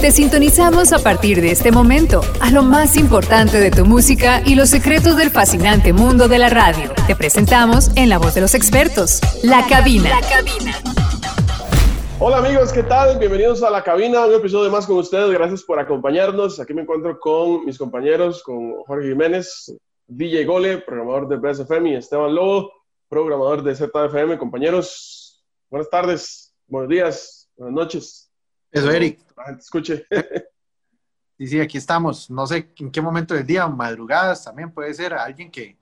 Te sintonizamos a partir de este momento a lo más importante de tu música y los secretos del fascinante mundo de la radio. Te presentamos en la voz de los expertos, La Cabina. La Cabina. Hola amigos, ¿qué tal? Bienvenidos a La Cabina, un episodio más con ustedes. Gracias por acompañarnos. Aquí me encuentro con mis compañeros, con Jorge Jiménez, DJ Gole, programador de Best FM, y Esteban Lobo, programador de ZFM. Compañeros, buenas tardes, buenos días, buenas noches. Eso, Eric. La gente escuche. Sí, sí, aquí estamos. No sé en qué momento del día, madrugadas también puede ser alguien que,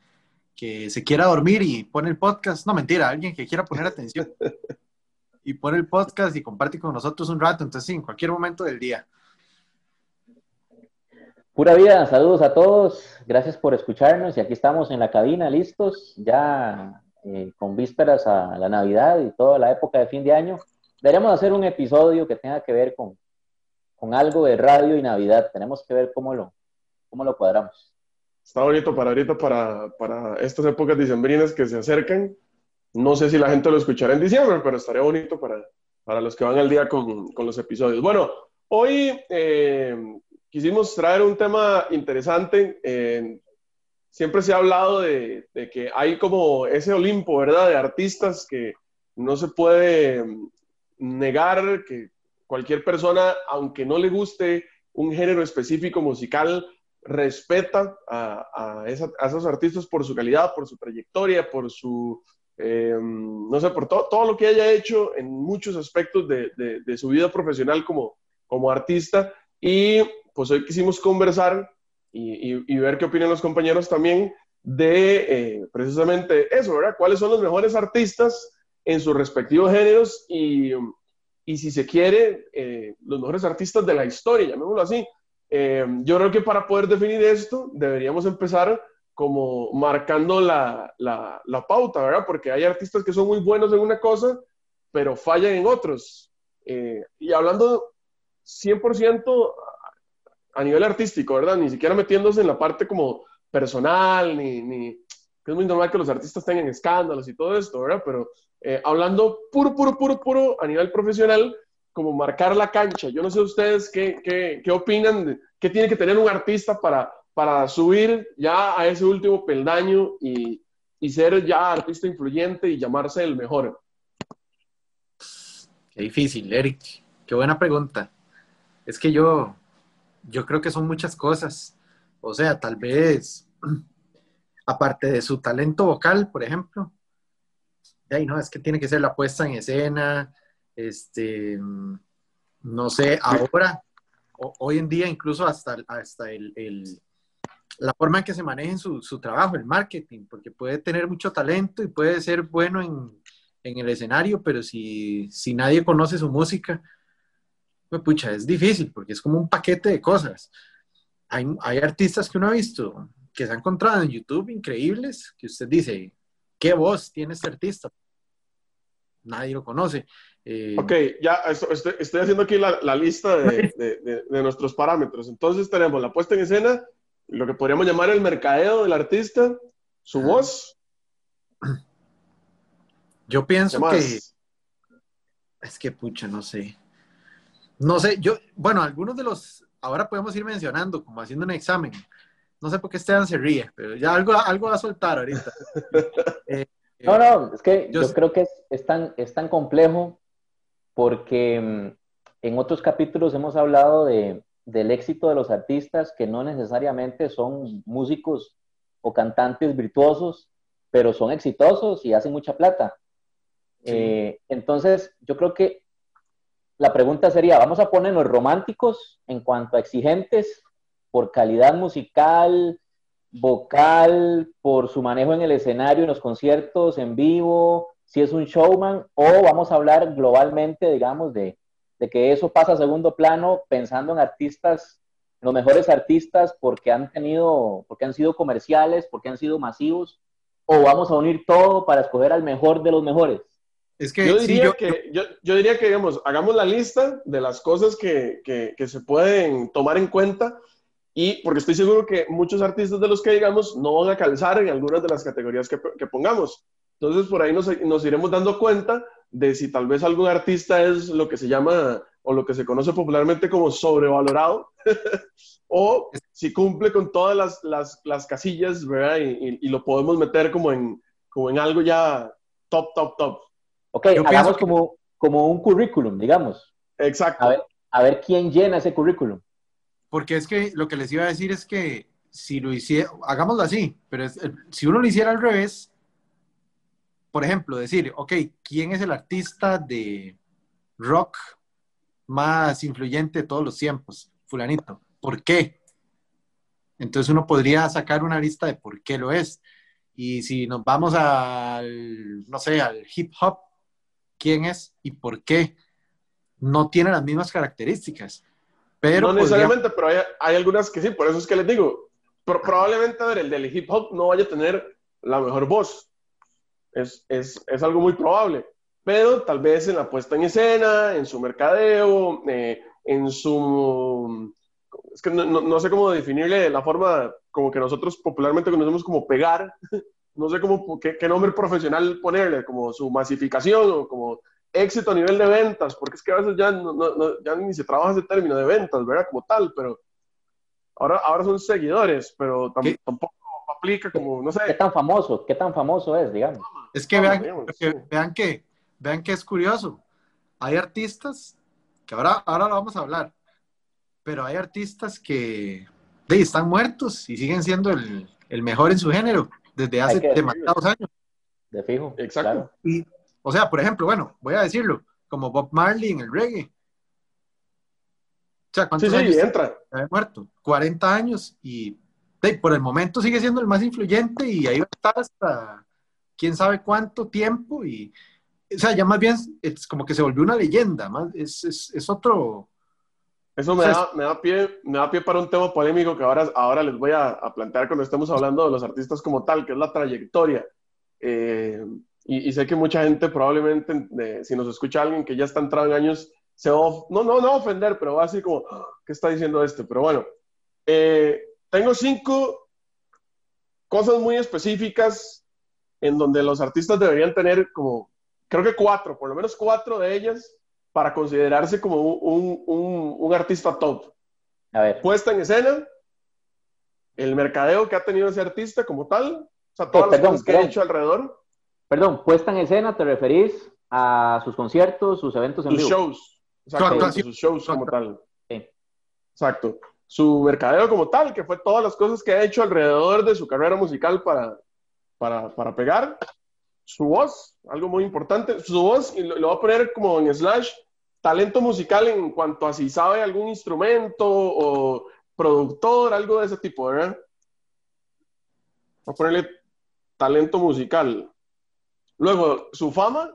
que se quiera dormir y pone el podcast. No, mentira, alguien que quiera poner atención y pone el podcast y comparte con nosotros un rato. Entonces, sí, en cualquier momento del día. Pura vida, saludos a todos. Gracias por escucharnos y aquí estamos en la cabina listos, ya eh, con vísperas a la Navidad y toda la época de fin de año. Deberíamos hacer un episodio que tenga que ver con, con algo de radio y Navidad. Tenemos que ver cómo lo, cómo lo cuadramos. Está bonito para ahorita, para, para estas épocas dicembrinas que se acercan. No sé si la gente lo escuchará en diciembre, pero estaría bonito para, para los que van al día con, con los episodios. Bueno, hoy eh, quisimos traer un tema interesante. Eh, siempre se ha hablado de, de, que hay como ese Olimpo, ¿verdad? De artistas que no se puede negar que cualquier persona, aunque no le guste un género específico musical, respeta a, esos artistas por su calidad, por su trayectoria, por su, eh, no sé, por to todo lo que haya hecho en muchos aspectos de, su vida profesional como, como artista. Y pues hoy quisimos conversar y ver qué opinan los compañeros también de eh, precisamente eso, ¿verdad? ¿Cuáles son los mejores artistas en sus respectivos géneros y, y si se quiere, eh, los mejores artistas de la historia, llamémoslo así? Eh, yo creo que para poder definir esto deberíamos empezar como marcando la, la, la, pauta, ¿verdad? Porque hay artistas que son muy buenos en una cosa, pero fallan en otros. Eh, y hablando 100% a nivel artístico, ¿verdad? Ni siquiera metiéndose en la parte como personal, ni, ni que es muy normal que los artistas tengan escándalos y todo esto, ¿verdad? Pero eh, hablando puro, puro, puro, puro a nivel profesional, como marcar la cancha. Yo no sé ustedes qué, qué, qué opinan, de, qué tiene que tener un artista para, para subir ya a ese último peldaño y, y ser ya artista influyente y llamarse el mejor. Qué difícil, Eric. Qué buena pregunta. Es que yo, yo creo que son muchas cosas. O sea, tal vez, aparte de su talento vocal, por ejemplo, ay, no, es que tiene que ser la puesta en escena, este, no sé, ahora, hoy en día, incluso hasta, hasta el, la forma en que se maneja su, su, trabajo, el marketing, porque puede tener mucho talento y puede ser bueno en, en el escenario, pero si, si, nadie conoce su música, pues pucha, es difícil, porque es como un paquete de cosas. Hay, hay artistas que uno ha visto que se han encontrado en YouTube increíbles, que usted dice, ¿qué voz tiene este artista? Nadie lo conoce. Eh, ok, ya estoy, estoy, haciendo aquí la, la lista de, de, de, de, nuestros parámetros. Entonces tenemos la puesta en escena, lo que podríamos llamar el mercadeo del artista, su ah. voz. Yo pienso que... Es que, pucha, no sé. No sé, yo, bueno, algunos de los, ahora podemos ir mencionando, como haciendo un examen. No sé por qué Esteban se ríe, pero ya algo, algo va a soltar ahorita. eh, no, no, es que yo, yo creo que es, es, tan, es tan complejo porque mm, en otros capítulos hemos hablado de, del éxito de los artistas que no necesariamente son músicos o cantantes virtuosos, pero son exitosos y hacen mucha plata. Sí. Eh, entonces, yo creo que la pregunta sería, ¿vamos a ponernos románticos en cuanto a exigentes por calidad musical, vocal, por su manejo en el escenario, en los conciertos, en vivo, si es un showman, o vamos a hablar globalmente, digamos, de, de que eso pasa a segundo plano pensando en artistas, los mejores artistas porque han tenido, porque han sido comerciales, porque han sido masivos, o vamos a unir todo para escoger al mejor de los mejores. Es que yo diría, sí, yo, que, yo, yo, diría que, digamos, hagamos la lista de las cosas que, que, que, se pueden tomar en cuenta y porque estoy seguro que muchos artistas de los que digamos no van a calzar en algunas de las categorías que, que pongamos. Entonces, por ahí nos, nos iremos dando cuenta de si tal vez algún artista es lo que se llama o lo que se conoce popularmente como sobrevalorado, o si cumple con todas las, las, las casillas, ¿verdad? Y, y, lo podemos meter como en, como en algo ya top, top, top. Ok, hagamos como, como un currículum, digamos. Exacto. A ver, a ver quién llena ese currículum. Porque es que lo que les iba a decir es que si lo hiciera, hagámoslo así, pero si uno lo hiciera al revés, por ejemplo, decir, ok, ¿quién es el artista de rock más influyente de todos los tiempos? Fulanito. ¿Por qué? Entonces uno podría sacar una lista de por qué lo es. Y si nos vamos al, no sé, al hip hop, ¿quién es y por qué? No tiene las mismas características. Pero no necesariamente, pero hay, hay, algunas que sí, por eso es que les digo, probablemente a ver, el del hip hop no vaya a tener la mejor voz. Es, es, es algo muy probable. Pero tal vez en la puesta en escena, en su mercadeo, eh, en su... Es que no, no, sé cómo definirle la forma como que nosotros popularmente conocemos como pegar. No sé cómo, qué, qué nombre profesional ponerle, como su masificación o como éxito a nivel de ventas, porque es que a veces ya, no, no, ya ni se trabaja ese término de ventas, ¿verdad? Como tal, pero Ahora, ahora son seguidores, pero tampoco aplica como, no sé. ¿Qué tan famoso? ¿Qué tan famoso es, digamos? Es que vean, que, vean que, vean que es curioso. Hay artistas, que ahora, ahora lo vamos a hablar, pero hay artistas que de, están muertos y siguen siendo el, el mejor en su género desde hace demasiados años. De fijo. Exacto. Y, o sea, por ejemplo, bueno, voy a decirlo, como Bob Marley en el reggae. O sea, ¿cuántos sí, sí, entra. Ha muerto? 40 años y por el momento sigue siendo el más influyente y ahí va a estar hasta quién sabe cuánto tiempo y, o sea, ya más bien es como que se volvió una leyenda, más, es, es, es otro... Eso me, da, me, da pie, me da pie para un tema polémico que ahora, ahora les voy a, a, plantear cuando estemos hablando de los artistas como tal, que es la trayectoria. Eh, y, y, sé que mucha gente probablemente, eh, si nos escucha alguien que ya está entrado en años, se va, no, no, no ofender, pero va así como, ¿qué está diciendo este? Pero bueno, eh, tengo cinco cosas muy específicas en donde los artistas deberían tener como, creo que cuatro, por lo menos cuatro de ellas, para considerarse como un, un, un artista top. A ver. Puesta en escena, el mercadeo que ha tenido ese artista como tal, o sea, todas las cosas que ha hecho alrededor. Perdón, puesta en escena, ¿te referís a sus conciertos, sus eventos en sus vivo? shows. Exacto, sus shows como tal. Exacto. Su mercadeo como tal, que fue todas las cosas que ha hecho alrededor de su carrera musical para, para, para pegar. Su voz, algo muy importante. Su voz, y lo, lo voy a poner como en slash, talento musical en cuanto a si sabe algún instrumento o productor, algo de ese tipo, ¿verdad? Voy a ponerle talento musical. Luego, su fama.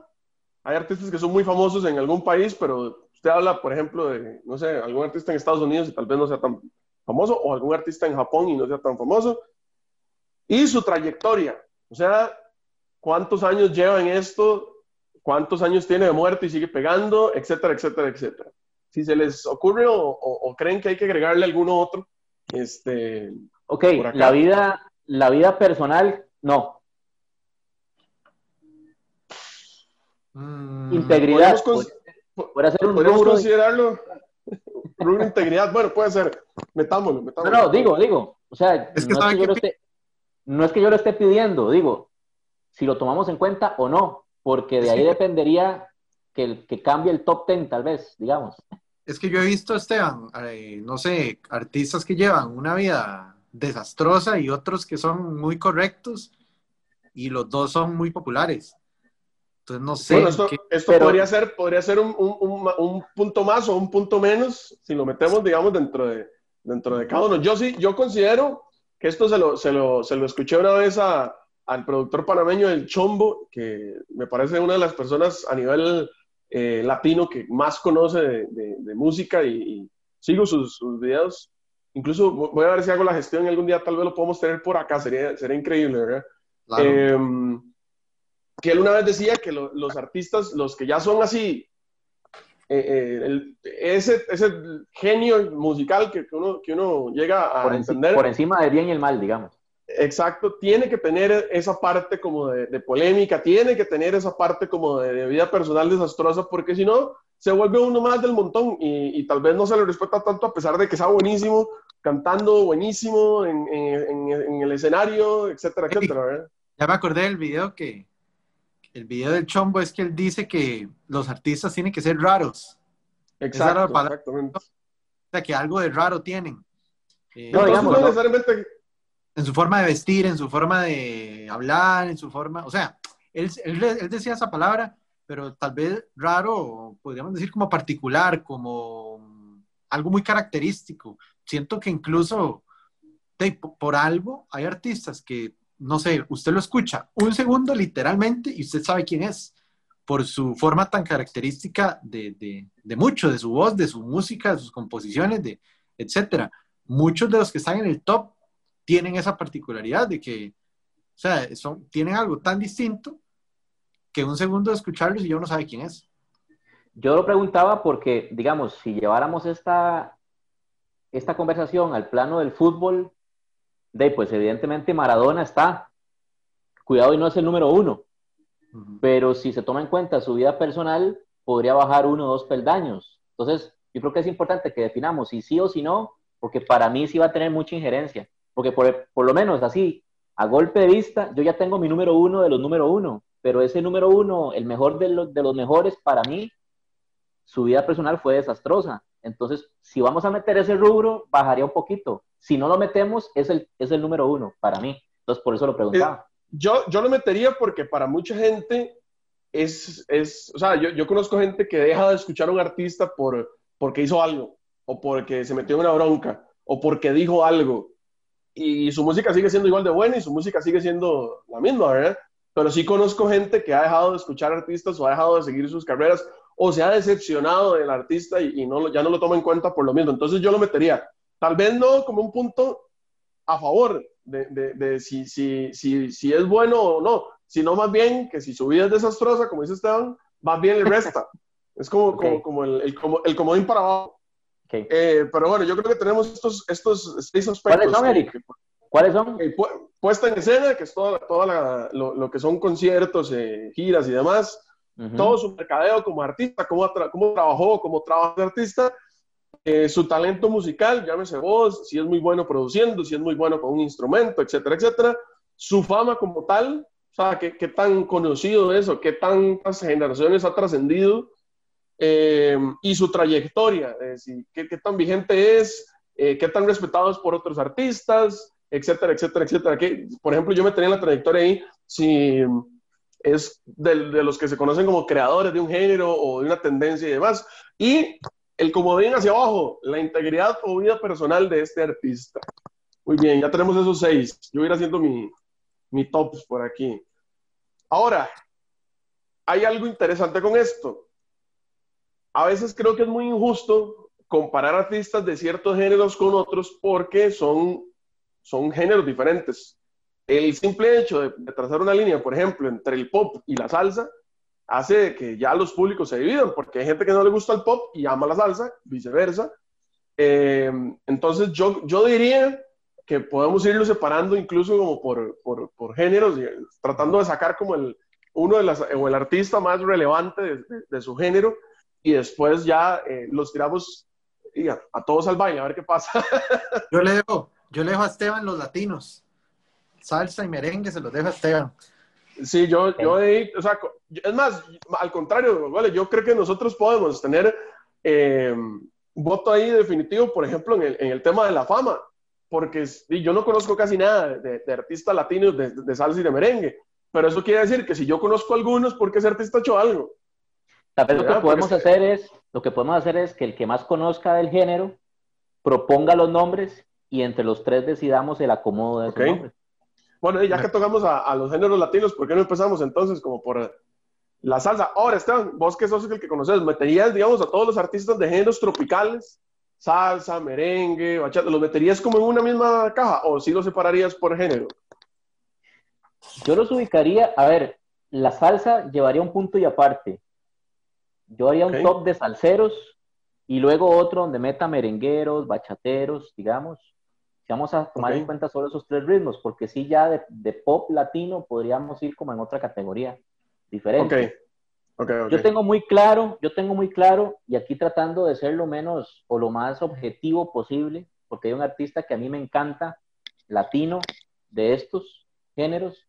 Hay artistas que son muy famosos en algún país, pero usted habla, por ejemplo, de, no sé, algún artista en Estados Unidos y tal vez no sea tan famoso, o algún artista en Japón y no sea tan famoso, y su trayectoria, o sea, cuántos años lleva en esto, cuántos años tiene de muerte y sigue pegando, etcétera, etcétera, etcétera. Si se les ocurre o, o, o creen que hay que agregarle alguno otro, este... Ok, la vida, la vida personal, no. Mm, Integridad. Puede ser un ¿Podemos considerarlo una integridad? Bueno, puede ser. Metámoslo, metámoslo. No, no, digo, digo. O sea, es que no, es que yo lo esté, no es que yo lo esté pidiendo, digo, si lo tomamos en cuenta o no, porque de ahí dependería que, que cambie el top ten, tal vez, digamos. Es que yo he visto, Esteban, eh, no sé, artistas que llevan una vida desastrosa y otros que son muy correctos y los dos son muy populares. Entonces, no sé. Bueno, esto, esto podría ser, podría ser un, un, un, punto más o un punto menos si lo metemos, digamos, dentro de, dentro de cada uno. Yo sí, yo considero que esto se lo, se lo, se lo escuché una vez a, al productor panameño del Chombo, que me parece una de las personas a nivel eh, latino que más conoce de, de, de música y, y, sigo sus, sus, videos. Incluso voy a ver si hago la gestión algún día, tal vez lo podemos tener por acá, sería, sería increíble, ¿verdad? Claro. Eh, que él una vez decía que lo, los artistas, los que ya son así, eh, eh, el, ese, ese genio musical que, que, uno, que uno llega a por entender. Por encima del bien y el mal, digamos. Exacto, tiene que tener esa parte como de, polémica, tiene que tener esa parte como de, vida personal desastrosa, porque si no, se vuelve uno más del montón y, tal vez no se le respeta tanto a pesar de que sea buenísimo, cantando buenísimo en, el escenario, etcétera, etcétera. Ya me acordé del video que, el video del chombo es que él dice que los artistas tienen que ser raros. Exacto, exactamente. O sea, que algo de raro tienen. Eh, no, digamos, no necesariamente en su forma de vestir, en su forma de hablar, en su forma, o sea, él, él, decía esa palabra, pero tal vez raro, podríamos decir como particular, como algo muy característico. Siento que incluso por algo hay artistas que, no sé, usted lo escucha un segundo literalmente y usted sabe quién es, por su forma tan característica de, de, de mucho, de su voz, de su música, de sus composiciones, de, etcétera. Muchos de los que están en el top tienen esa particularidad de que, o sea, son, tienen algo tan distinto que un segundo de escucharlos y yo no sabe quién es. Yo lo preguntaba porque, digamos, si lleváramos esta, esta conversación al plano del fútbol, de, pues evidentemente Maradona está. Cuidado y no es el número uno. Pero si se toma en cuenta su vida personal, podría bajar uno o dos peldaños. Entonces, yo creo que es importante que definamos si sí o si no, porque para mí sí va a tener mucha injerencia. Porque por, por lo menos así, a golpe de vista, yo ya tengo mi número uno de los número uno, pero ese número uno, el mejor de los, de los mejores para mí, su vida personal fue desastrosa. Entonces, si vamos a meter ese rubro, bajaría un poquito. Si no lo metemos, es el, es el número uno para mí. Entonces, por eso lo preguntaba. Eh, yo, yo lo metería porque para mucha gente es, es o sea, yo, yo, conozco gente que deja de escuchar a un artista por, porque hizo algo, o porque se metió en una bronca, o porque dijo algo y su música sigue siendo igual de buena y su música sigue siendo la misma, ¿verdad? Pero sí conozco gente que ha dejado de escuchar artistas o ha dejado de seguir sus carreras o se ha decepcionado del artista y, no, ya no lo toma en cuenta por lo mismo. Entonces yo lo metería, tal vez no como un punto a favor de, de, si, si, si, si, es bueno o no, sino más bien que si su vida es desastrosa, como dice Esteban, más bien le resta. es como, como, como, el, el, como el comodín para abajo. Eh, pero bueno, yo creo que tenemos estos, estos seis aspectos. ¿Cuáles son, Eric? ¿Cuáles son? puesta en escena, que es toda, toda lo, que son conciertos, eh, giras y demás. Todo su mercadeo como artista, cómo, cómo trabajó, cómo trabaja de artista. Eh, su talento musical, llámese voz, si es muy bueno produciendo, si es muy bueno con un instrumento, etcétera, etcétera. Su fama como tal, o sea, qué, qué tan conocido es o qué tantas generaciones ha trascendido eh, y su trayectoria, decir, qué, tan vigente es, eh, qué tan respetado es por otros artistas, etcétera, etcétera, etcétera. Que, por ejemplo, yo me tenía la trayectoria ahí, si es de, de, los que se conocen como creadores de un género o de una tendencia y demás. Y el comodín hacia abajo, la integridad o vida personal de este artista. Muy bien, ya tenemos esos seis. Yo voy a ir haciendo mi, mi top por aquí. Ahora, hay algo interesante con esto a veces creo que es muy injusto comparar artistas de ciertos géneros con otros porque son, son géneros diferentes. El simple hecho de, trazar una línea, por ejemplo, entre el pop y la salsa, hace que ya los públicos se dividan, porque hay gente que no le gusta el pop y ama la salsa, viceversa. Eh, entonces yo, yo diría que podemos irlo separando incluso como por, por, por géneros, tratando de sacar como el, uno de las, o el artista más relevante de, su género y después ya eh, los tiramos a, todos al baile, a ver qué pasa. yo, le dejo, yo le dejo a Esteban los latinos. Salsa y merengue se los dejo a Esteban. Sí, yo, yo o sea, es más, al contrario, vale, yo creo que nosotros podemos tener eh, voto ahí definitivo, por ejemplo, en el, en el, tema de la fama, porque yo no conozco casi nada de, artistas latinos de, de, salsa y de merengue, pero eso quiere decir que si yo conozco algunos, porque ese artista ha hecho algo. Tal vez lo que podemos hacer es, lo que podemos hacer es que el que más conozca del género proponga los nombres y entre los tres decidamos el acomodo de esos nombres. Bueno, y ya que tocamos a, los géneros latinos, ¿por qué no empezamos entonces como por la salsa? Ahora, Esteban, vos que sos el que conoces, ¿meterías, digamos, a todos los artistas de géneros tropicales, salsa, merengue, bachata, los meterías como en una misma caja o si los separarías por género? Yo los ubicaría, a ver, la salsa llevaría un punto y aparte. Yo haría un top de salseros y luego otro donde meta merengueros, bachateros, digamos. Vamos a tomar en cuenta solo esos tres ritmos, porque sí ya de, pop latino podríamos ir como en otra categoría diferente. Yo tengo muy claro, yo tengo muy claro, y aquí tratando de ser lo menos o lo más objetivo posible, porque hay un artista que a mí me encanta, latino, de estos géneros,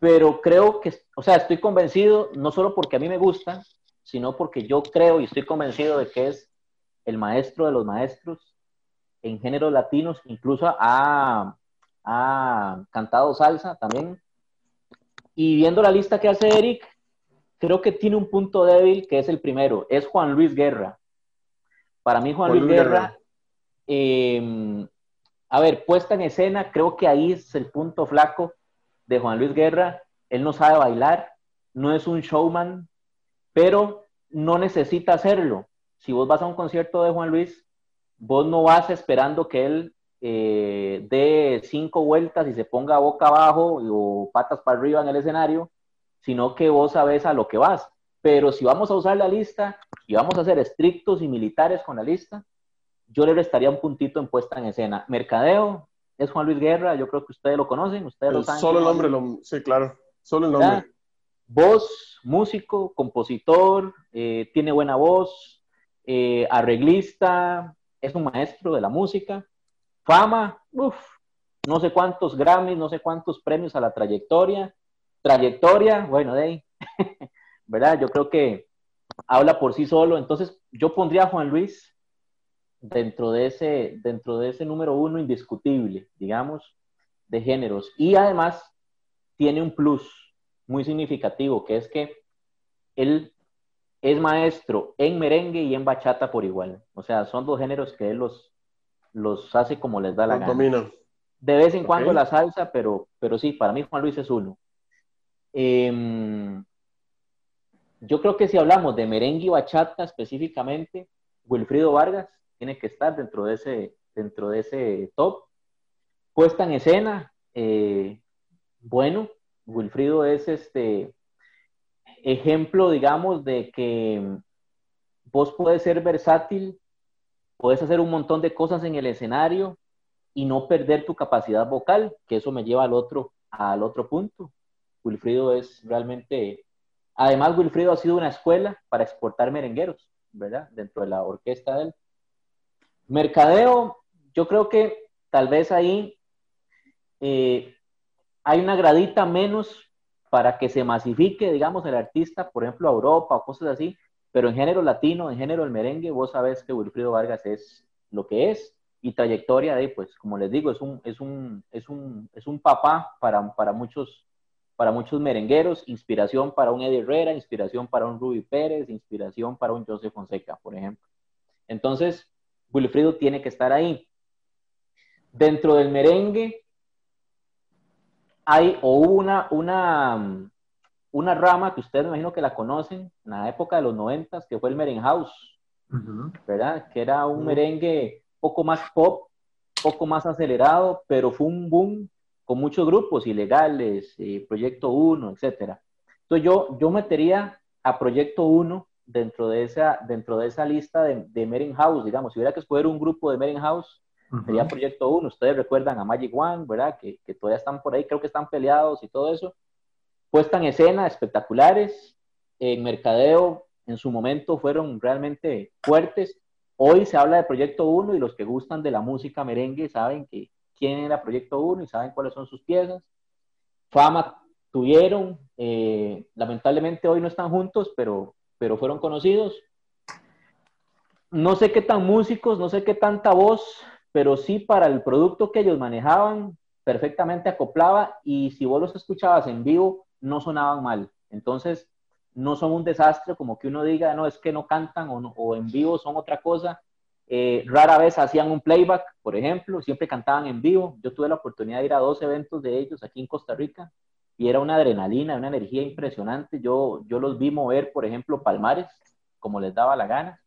pero creo que, o sea, estoy convencido, no solo porque a mí me gusta, sino porque yo creo y estoy convencido de que es el maestro de los maestros en géneros latinos, incluso ha, ha cantado salsa también. Y viendo la lista que hace Eric, creo que tiene un punto débil que es el primero, es Juan Luis Guerra. Para mí Juan, Luis, Guerra, em, a ver, puesta en escena, creo que ahí es el punto flaco de Juan Luis Guerra. Él no sabe bailar, no es un showman, pero no necesita hacerlo. Si vos vas a un concierto de Juan Luis, vos no vas esperando que él eh, dé cinco vueltas y se ponga boca abajo o patas para arriba en el escenario, sino que vos sabes a lo que vas. Pero si vamos a usar la lista y vamos a ser estrictos y militares con la lista, yo le restaría un puntito en puesta en escena. Mercadeo es Juan Luis Guerra, yo creo que ustedes lo conocen, ustedes lo saben. Solo el nombre, lo, sí, claro, solo el nombre. Voz, músico, compositor, eh, tiene buena voz, eh, arreglista, es un maestro de la música. Fama, uff, no sé cuántos Grammys, no sé cuántos premios a la trayectoria. Trayectoria, bueno, de ahí, ¿verdad? Yo creo que habla por sí solo. Entonces, yo pondría a Juan Luis dentro de ese, dentro de ese número uno indiscutible, digamos, de géneros. Y además tiene un plus muy significativo, que es que él es maestro en merengue y en bachata por igual. O sea, son dos géneros que él los, los hace como les da la gana. De vez en cuando la salsa, pero, pero sí, para mí Juan Luis es uno. Em, yo creo que si hablamos de merengue y bachata específicamente, Wilfrido Vargas tiene que estar dentro de ese, dentro de ese top. Puesta en escena, eh, bueno, Wilfrido es este ejemplo, digamos, de que vos puedes ser versátil, puedes hacer un montón de cosas en el escenario y no perder tu capacidad vocal, que eso me lleva al otro, al otro punto. Wilfrido es realmente, además Wilfrido ha sido una escuela para exportar merengueros, ¿verdad? Dentro de la orquesta de. Mercadeo, yo creo que tal vez ahí eh, hay una gradita menos para que se masifique, digamos, el artista, por ejemplo, a Europa o cosas así, pero en género latino, en género del merengue, vos sabés que Wilfrido Vargas es lo que es y trayectoria de, pues, como les digo, es un, es un, es un, es un papá para, para, muchos, para muchos merengueros, inspiración para un Eddie Herrera, inspiración para un Ruby Pérez, inspiración para un Joseph Fonseca, por ejemplo. Entonces, Wilfrido tiene que estar ahí. Dentro del merengue, hay o una, una, una rama que ustedes me imagino que la conocen en la época de los noventas, que fue el Merenhouse, ¿verdad? Que era un merengue poco más pop, poco más acelerado, pero fue un boom con muchos grupos ilegales, eh, Proyecto 1, etcétera. Entonces yo, yo metería a Proyecto 1 dentro de esa, dentro de esa lista de, de House, digamos, si hubiera que escoger un grupo de Meren House, Sería Proyecto 1. Ustedes recuerdan a Magic One, ¿verdad? Que, que, todavía están por ahí, creo que están peleados y todo eso. Puesta en escena, espectaculares. En mercadeo, en su momento, fueron realmente fuertes. Hoy se habla de Proyecto 1 y los que gustan de la música merengue saben que quién era Proyecto 1 y saben cuáles son sus piezas. Fama tuvieron, eh, lamentablemente hoy no están juntos, pero, pero fueron conocidos. No sé qué tan músicos, no sé qué tanta voz, pero sí para el producto que ellos manejaban, perfectamente acoplaba y si vos los escuchabas en vivo, no sonaban mal. Entonces, no son un desastre como que uno diga, no, es que no cantan o, en vivo son otra cosa. Eh, rara vez hacían un playback, por ejemplo, siempre cantaban en vivo. Yo tuve la oportunidad de ir a dos eventos de ellos aquí en Costa Rica y era una adrenalina, una energía impresionante. Yo, yo los vi mover, por ejemplo, palmares, como les daba la gana.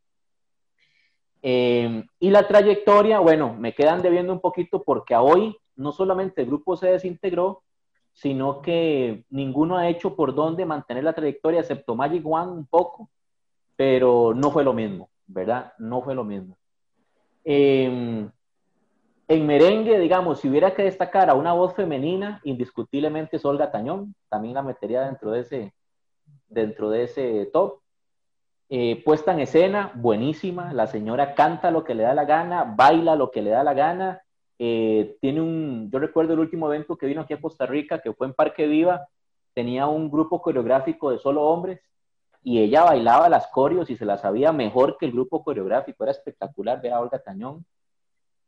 Em, y la trayectoria, bueno, me quedan debiendo un poquito porque a hoy no solamente el grupo se desintegró, sino que ninguno ha hecho por dónde mantener la trayectoria, excepto Magic One un poco, pero no fue lo mismo, ¿verdad? No fue lo mismo. Em, En merengue, digamos, si hubiera que destacar a una voz femenina, indiscutiblemente es Olga Tañón, también la metería dentro de ese, dentro de ese top. Eh, puesta en escena, buenísima, la señora canta lo que le da la gana, baila lo que le da la gana, eh, tiene un, yo recuerdo el último evento que vino aquí a Costa Rica, que fue en Parque Viva, tenía un grupo coreográfico de solo hombres y ella bailaba las coreos y se las sabía mejor que el grupo coreográfico, era espectacular ver a Olga Tañón.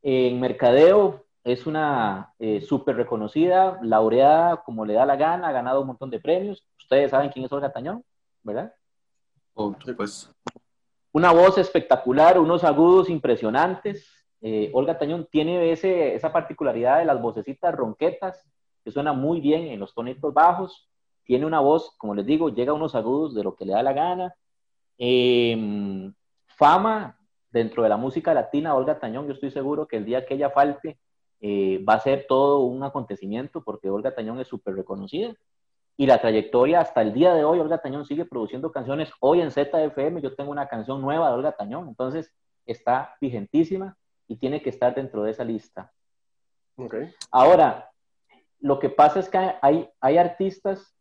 En Mercadeo es una eh, súper reconocida, laureada como le da la gana, ha ganado un montón de premios. Ustedes saben quién es Olga Tañón, ¿verdad? Pues. Una voz espectacular, unos agudos impresionantes, eh, Olga Tañón tiene ese, esa particularidad de las vocecitas ronquetas, que suena muy bien en los tonitos bajos. Tiene una voz, como les digo, llega a unos agudos de lo que le da la gana. Em, fama dentro de la música latina, Olga Tañón, yo estoy seguro que el día que ella falte eh, va a ser todo un acontecimiento porque Olga Tañón es súper reconocida. Y la trayectoria hasta el día de hoy, Olga Tañón sigue produciendo canciones. Hoy en ZFM yo tengo una canción nueva de Olga Tañón, entonces está vigentísima y tiene que estar dentro de esa lista. Ahora, lo que pasa es que hay, hay artistas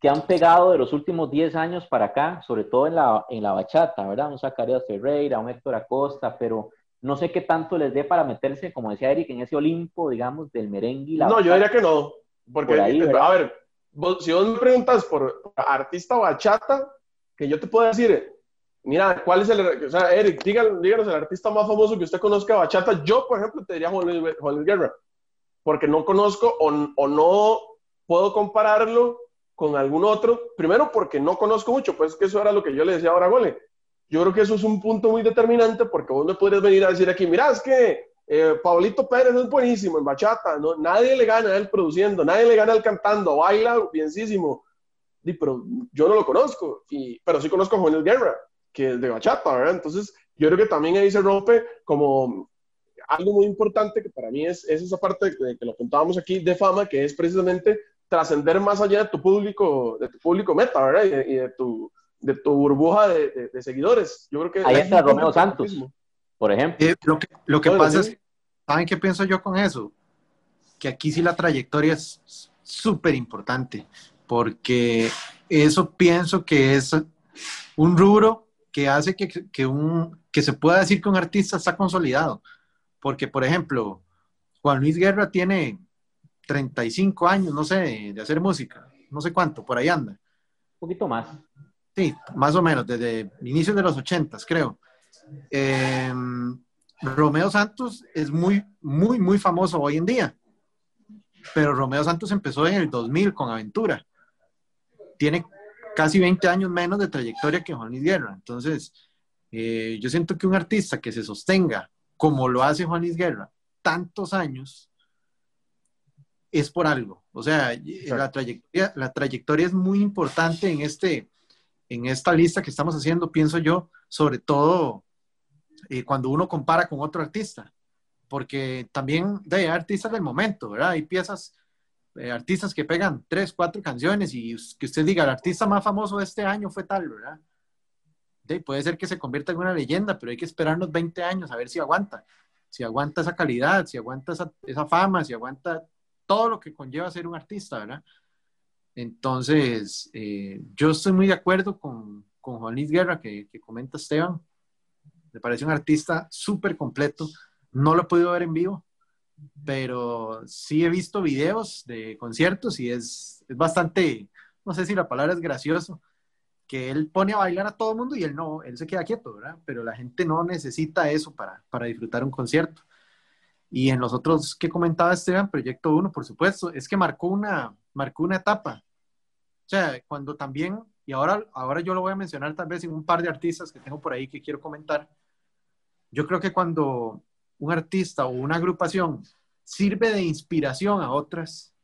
que han pegado de los últimos 10 años para acá, sobre todo en la, en la bachata, ¿verdad? Un Zacarías Ferreira, un Héctor Acosta, pero no sé qué tanto les dé para meterse, como decía Eric, en ese Olimpo, digamos, del merengue. no, yo diría que no, porque, a ver, si vos me preguntas por artista bachata, que yo te puedo decir, Mira, ¿cuál es el, o sea, Eric, díganos, díganos el artista más famoso que usted conozca bachata. Yo, por ejemplo, te diría Juan Luis, Guerra, porque no conozco o, o, no puedo compararlo con algún otro. Primero, porque no conozco mucho, pues que eso era lo que yo le decía ahora, Gole. Yo creo que eso es un punto muy determinante porque vos no puedes venir a decir aquí, mira, es que eh, Pablito Pérez es buenísimo en bachata, ¿no? nadie le gana a él produciendo, nadie le gana a él cantando, baila bienísimo. pero yo no lo conozco, y, pero sí conozco a Juan Luis Guerra que es de bachata, ¿verdad? Entonces, yo creo que también ahí se rompe como algo muy importante que para mí es, esa parte de, que lo contábamos aquí de fama, que es precisamente trascender más allá de tu público, de tu público meta, ¿verdad? Y de, tu, de tu burbuja de, seguidores. Yo creo que... Ahí está Romeo Santos, por ejemplo. Eh, lo que, lo que pasa es, ¿saben qué pienso yo con eso? Que aquí sí la trayectoria es súper importante, porque eso pienso que es un rubro que hace que, un, que se pueda decir que un artista está consolidado. Porque, por ejemplo, Juan Luis Guerra tiene 35 años, no sé, de, hacer música, no sé cuánto, por ahí anda. Un poquito más. Sí, más o menos, desde inicios de los 80, creo. Em, Romeo Santos es muy, muy, muy famoso hoy en día. Pero Romeo Santos empezó en el 2000 con Aventura. Tiene casi 20 años menos de trayectoria que Juan Luis Guerra. Entonces, eh, yo siento que un artista que se sostenga como lo hace Juan Luis Guerra tantos años es por algo. O sea, la trayectoria, la trayectoria es muy importante en, este, en esta lista que estamos haciendo, pienso yo, sobre todo eh, cuando uno compara con otro artista. Porque también hay artistas del momento, ¿verdad? Hay piezas eh, artistas que pegan tres, cuatro canciones y que usted diga, el artista más famoso de este año fue tal, ¿verdad? puede ser que se convierta en una leyenda, pero hay que esperarnos 20 años a ver si aguanta, si aguanta esa calidad, si aguanta esa, fama, si aguanta todo lo que conlleva ser un artista, ¿verdad? Entonces, eh, yo estoy muy de acuerdo con, con Juan Luis Guerra que, que comenta Esteban. Me parece un artista súper completo. No lo he podido ver en vivo, pero sí he visto videos de conciertos y es, es, bastante, no sé si la palabra es gracioso, que él pone a bailar a todo el mundo y él no, él se queda quieto, ¿verdad? Pero la gente no necesita eso para, para disfrutar un concierto. Y en los otros que comentaba Esteban, Proyecto 1, por supuesto, es que marcó una, marcó una etapa. O sea, cuando también, y ahora, ahora yo lo voy a mencionar tal vez en un par de artistas que tengo por ahí que quiero comentar, yo creo que cuando un artista o una agrupación sirve de inspiración a otras,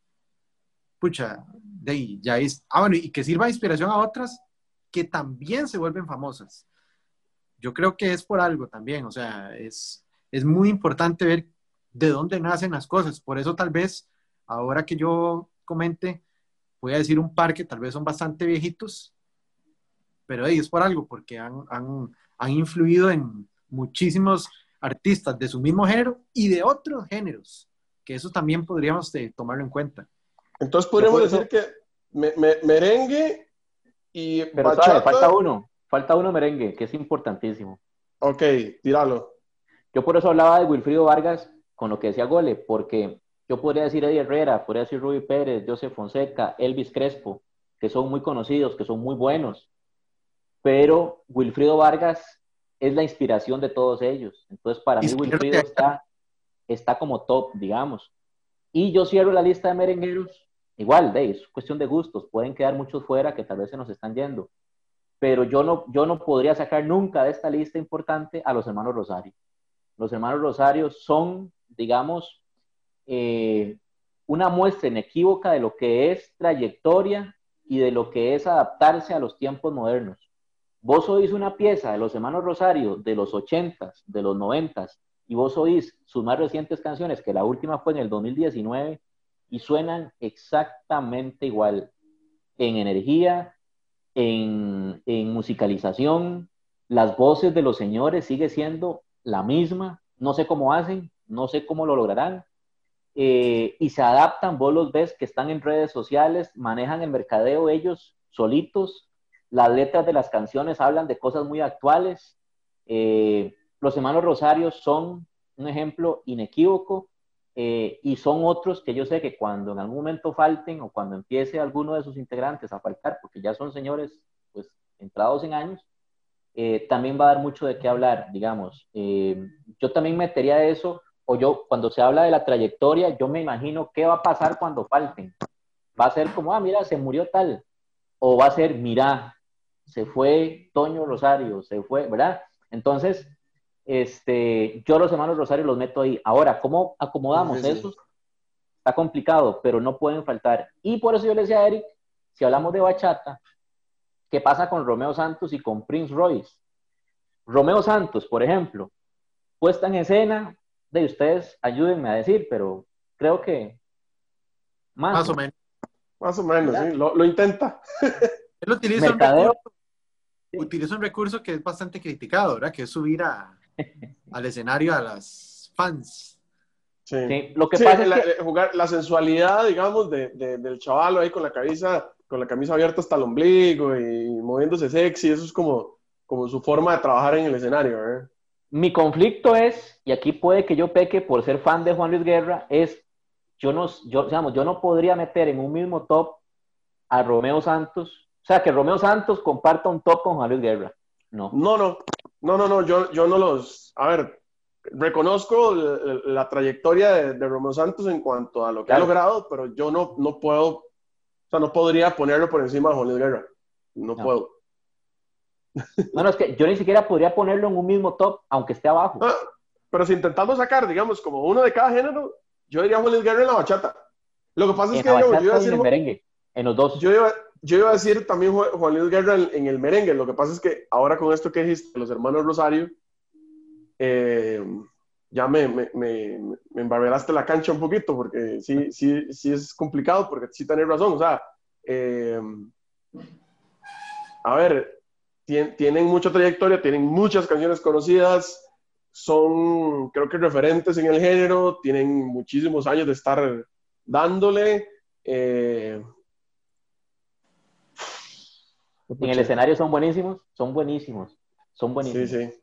pucha, de ahí ya es, ah, bueno, y que sirva de inspiración a otras que también se vuelven famosas. Yo creo que es por algo también, o sea, es, es muy importante ver de dónde nacen las cosas. Por eso tal vez, ahora que yo comente, voy a decir un par que tal vez son bastante viejitos, pero ahí es por algo, porque han, han, han influido en muchísimos artistas de su mismo género y de otros géneros, que eso también podríamos eh, tomarlo en cuenta. Entonces podríamos decir que merengue y Pero falta uno, falta uno merengue, que es importantísimo. Ok, tíralo. Yo por eso hablaba de Wilfrido Vargas con lo que decía Gole, porque yo podría decir Eddie Herrera, podría decir Ruby Pérez, Joseph Fonseca, Elvis Crespo, que son muy conocidos, que son muy buenos, pero Wilfrido Vargas es la inspiración de todos ellos. Entonces, para mí, Wilfrido está, está como top, digamos. Y yo cierro la lista de merengueros, igual, de, es cuestión de gustos, pueden quedar muchos fuera que tal vez se nos están yendo, pero yo no, yo no podría sacar nunca de esta lista importante a los hermanos Rosario. Los hermanos Rosario son, digamos, eh, una muestra inequívoca de lo que es trayectoria y de lo que es adaptarse a los tiempos modernos. Vos oís una pieza de los hermanos Rosario de los 80s, de los 90s, y vos oís sus más recientes canciones, que la última fue en el 2019, y suenan exactamente igual en energía, en, musicalización, las voces de los señores sigue siendo la misma, no sé cómo hacen, no sé cómo lo lograrán, eh, y se adaptan, vos los ves que están en redes sociales, manejan el mercadeo ellos solitos, las letras de las canciones hablan de cosas muy actuales. Eh, los hermanos Rosarios son un ejemplo inequívoco eh, y son otros que yo sé que cuando en algún momento falten o cuando empiece alguno de sus integrantes a faltar, porque ya son señores pues entrados en años, eh, también va a dar mucho de qué hablar, digamos. yo también metería eso, o yo cuando se habla de la trayectoria, yo me imagino qué va a pasar cuando falten. Va a ser como, ah, mira, se murió tal, o va a ser, mira, se fue Toño Rosario, se fue, ¿verdad? Entonces, este, yo los hermanos Rosario los meto ahí. Ahora, ¿cómo acomodamos eso? Está complicado, pero no pueden faltar. Y por eso yo le decía a Eric, si hablamos de bachata, ¿qué pasa con Romeo Santos y con Prince Royce? Romeo Santos, por ejemplo, puesta en escena, de ustedes ayúdenme a decir, pero creo que más, o menos. Más o menos, sí, lo, lo intenta. Él utiliza Mercadeo, utiliza un recurso que es bastante criticado, ¿verdad? Que es subir a, al escenario a las fans. Sí, lo que pasa es la, jugar la sensualidad, digamos, de, del chaval ahí con la camisa, con la camisa abierta hasta el ombligo y moviéndose sexy, eso es como, como su forma de trabajar en el escenario, ¿verdad? Mi conflicto es, y aquí puede que yo peque por ser fan de Juan Luis Guerra, es yo no, yo, digamos, yo no podría meter en un mismo top a Romeo Santos sea, que Romeo Santos comparta un top con Juan Luis Guerra. No. No, no. No, no, no. Yo, yo no los. A ver, reconozco la, trayectoria de, Romeo Santos en cuanto a lo que ha logrado, pero yo no, no puedo. O sea, no podría ponerlo por encima de Juan Luis Guerra. No, puedo. No, no, es que yo ni siquiera podría ponerlo en un mismo top, aunque esté abajo. Ah, pero si intentamos sacar, digamos, como uno de cada género, yo diría Juan Luis Guerra en la bachata. Lo que pasa es que yo, iba a decir. En el merengue, en los dos. Yo iba, yo iba a decir también Juan Luis Guerra en, el merengue. Lo que pasa es que ahora con esto que dijiste, los hermanos Rosario, eh, ya me, me, me, la cancha un poquito, porque sí, sí, sí es complicado, porque sí tenés razón. O sea, eh, a ver, tienen mucha trayectoria, tienen muchas canciones conocidas, son, creo que, referentes en el género, tienen muchísimos años de estar dándole. Eh, en el escenario son buenísimos, son buenísimos, son buenísimos. Sí, sí.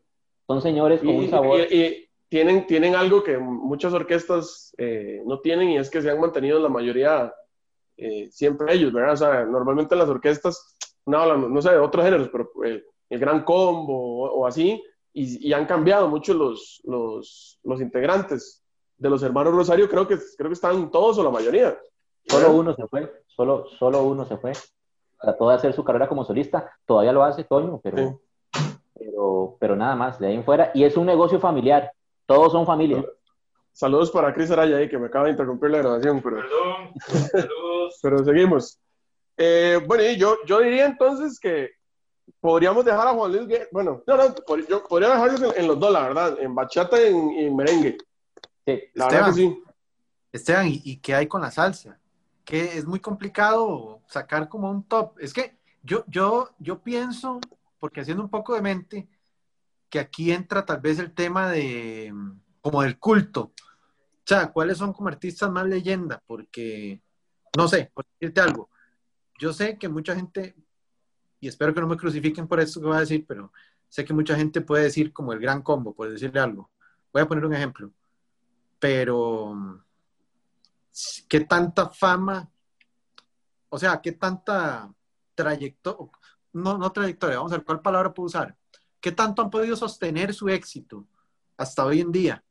Son señores con un sabor. Y, tienen, tienen algo que muchas orquestas eh, no tienen y es que se han mantenido la mayoría eh, siempre ellos, ¿verdad? O sea, normalmente las orquestas, no, no sé, de otros géneros, pero eh, el gran combo o, así, y, han cambiado mucho los, los, los, integrantes de los hermanos Rosario, creo que, creo que están todos o la mayoría. Solo uno se fue, solo, solo uno se fue trató de hacer su carrera como solista, todavía lo hace Toño, pero, pero, pero nada más, de ahí en fuera. Y es un negocio familiar, todos son familia. Saludos para Cris Araya ahí, que me acaba de interrumpir la grabación. Pero, Perdón, saludos. pero seguimos. Eh, bueno, y yo, yo diría entonces que podríamos dejar a Juan Luis Guerra, bueno, no, no, yo podría dejarlos en, los dos, la verdad, en bachata y en, merengue. Sí. La verdad que sí. Esteban, ¿y qué hay con la salsa? Que es muy complicado sacar como un top. Es que yo, yo, yo pienso, porque haciendo un poco de mente, que aquí entra tal vez el tema de como del culto. O sea, ¿cuáles son como artistas más leyenda? Porque, no sé, por decirte algo, yo sé que mucha gente, y espero que no me crucifiquen por esto que voy a decir, pero sé que mucha gente puede decir como el gran combo, por decirle algo. Voy a poner un ejemplo. Pero, ¿qué tanta fama? O sea, ¿qué tanta trayectoria? No, no trayectoria, vamos a ver cuál palabra puedo usar. ¿Qué tanto han podido sostener su éxito hasta hoy en día?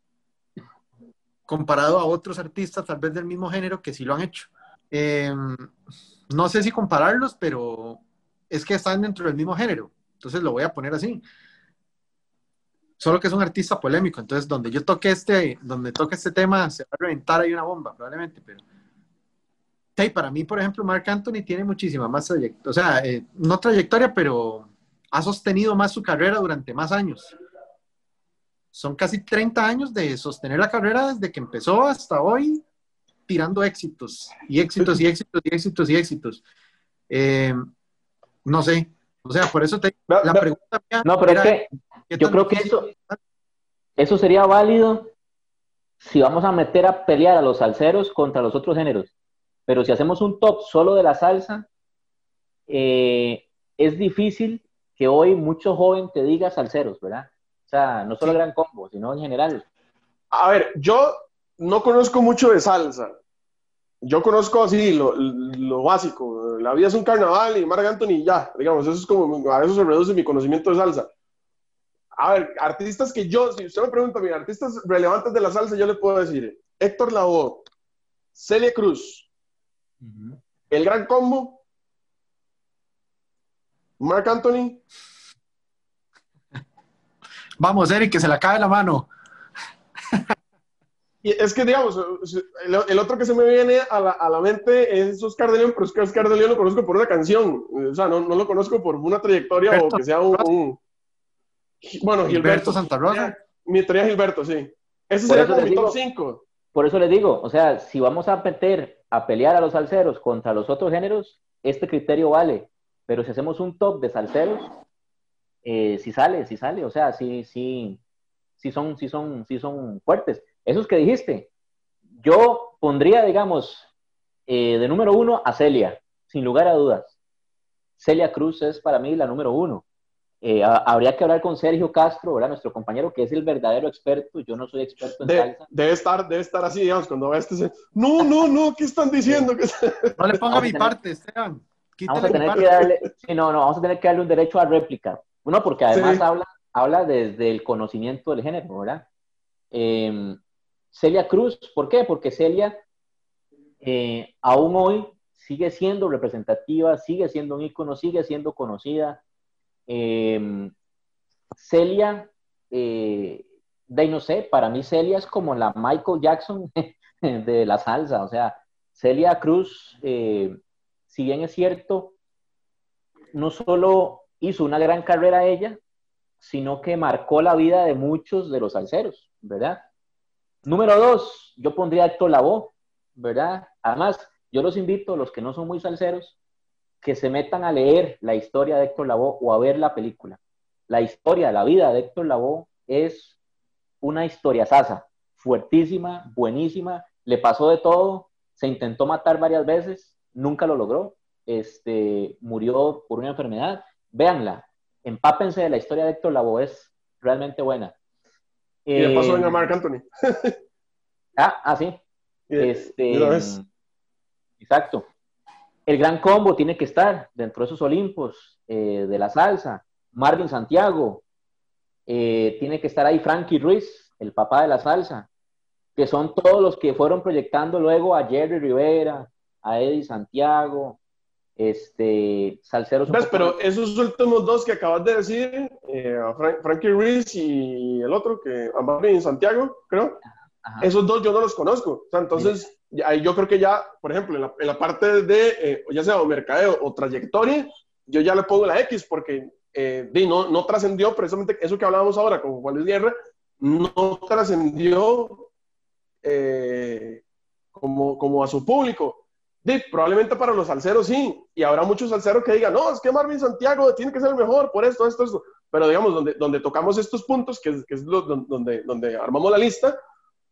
Comparado a otros artistas, tal vez del mismo género, que sí lo han hecho. Em, no sé si compararlos, pero es que están dentro del mismo género. Entonces lo voy a poner así. Solo que es un artista polémico. Entonces, donde yo toque este, donde toque este tema, se va a reventar ahí una bomba, probablemente. Pero sí, para mí, por ejemplo, Mark Anthony tiene muchísima más trayectoria. O sea, eh, no trayectoria, pero ha sostenido más su carrera durante más años. Son casi 30 años de sostener la carrera desde que empezó hasta hoy, tirando éxitos y éxitos y éxitos y éxitos y éxitos. Eh, no sé, o sea, por eso te la pregunta No, pero es que yo creo que eso, eso sería válido si vamos a meter a pelear a los salseros contra los otros géneros. Pero si hacemos un top solo de la salsa, eh, es difícil que hoy mucho joven te diga salseros, ¿verdad? O sea, no solo gran combo, sino en general. A ver, yo no conozco mucho de salsa. Yo conozco así lo, lo, básico. La vida es un carnaval y Marc Anthony ya, digamos, eso es como, a eso se reduce mi conocimiento de salsa. A ver, artistas que yo, si usted me pregunta, mira, artistas relevantes de la salsa, yo le puedo decir Héctor Lavoe, Celia Cruz, El Gran Combo, Marc Anthony. Vamos, Eric, que se le cae la mano. Y es que, digamos, el, otro que se me viene a la, a la mente es Oscar de León, pero es que Oscar de León lo conozco por una canción. O sea, no, no lo conozco por una trayectoria o que sea un, Bueno, Gilberto, Santa Rosa. Mi teoría Gilberto, sí. Ese sería como mi top 5. Por eso les digo, o sea, si vamos a meter a pelear a los salseros contra los otros géneros, este criterio vale. Pero si hacemos un top de salseros, eh, si sale, si sale, o sea, sí, sí, sí son, sí son, sí son fuertes. Esos que dijiste, yo pondría, digamos, eh, de número uno a Celia, sin lugar a dudas. Celia Cruz es para mí la número uno. Eh, habría que hablar con Sergio Castro, ¿verdad? nuestro compañero, que es el verdadero experto. Yo no soy experto en salsa. Debe estar, debe estar así, digamos, cuando ve este. No, no, no, ¿qué están diciendo? No le ponga mi parte, Esteban. Vamos a tener que darle, sí, no, no, vamos a tener que darle un derecho a réplica. Uno, porque además habla, habla desde el conocimiento del género, ¿verdad? Eh, Celia Cruz, ¿por qué? Porque Celia eh, aún hoy sigue siendo representativa, sigue siendo un ícono, sigue siendo conocida. Eh, Celia, eh, de no sé, para mí Celia es como la Michael Jackson de la salsa, o sea, Celia Cruz, si bien es cierto, no solo hizo una gran carrera ella, sino que marcó la vida de muchos de los salseros, ¿verdad? Número dos, yo pondría Héctor Lavoe, ¿verdad? Además, yo los invito, los que no son muy salseros, que se metan a leer la historia de Héctor Lavoe o a ver la película. La historia, la vida de Héctor Lavoe es una historia sasa, fuertísima, buenísima, le pasó de todo, se intentó matar varias veces, nunca lo logró, este, murió por una enfermedad. Véanla, empápense de la historia de Héctor Lavoe, es realmente buena. Y le pasó a Marc Anthony. ah, ah, sí. este, exacto. El gran combo tiene que estar dentro de esos Olimpos eh, de la salsa. Marvin Santiago. Eh, tiene que estar ahí Frankie Ruiz, el papá de la salsa. Que son todos los que fueron proyectando luego a Jerry Rivera, a Eddie Santiago, este, Salceros. Pero esos últimos dos que acabas de decir, eh, Frankie Ruiz y el otro, que en Santiago, creo, esos dos yo no los conozco. entonces, yo creo que ya, por ejemplo, en la, parte de, eh, ya sea o mercadeo o trayectoria, yo ya le pongo la X porque eh, no, no trascendió precisamente eso que hablábamos ahora con Juan Luis Guerra, no trascendió como, como a su público probablemente para los salseros sí, y habrá muchos salseros que digan, no, es que Marvin Santiago tiene que ser el mejor por esto, esto, esto. pero digamos, donde, donde tocamos estos puntos, que es, que es lo, donde, donde armamos la lista,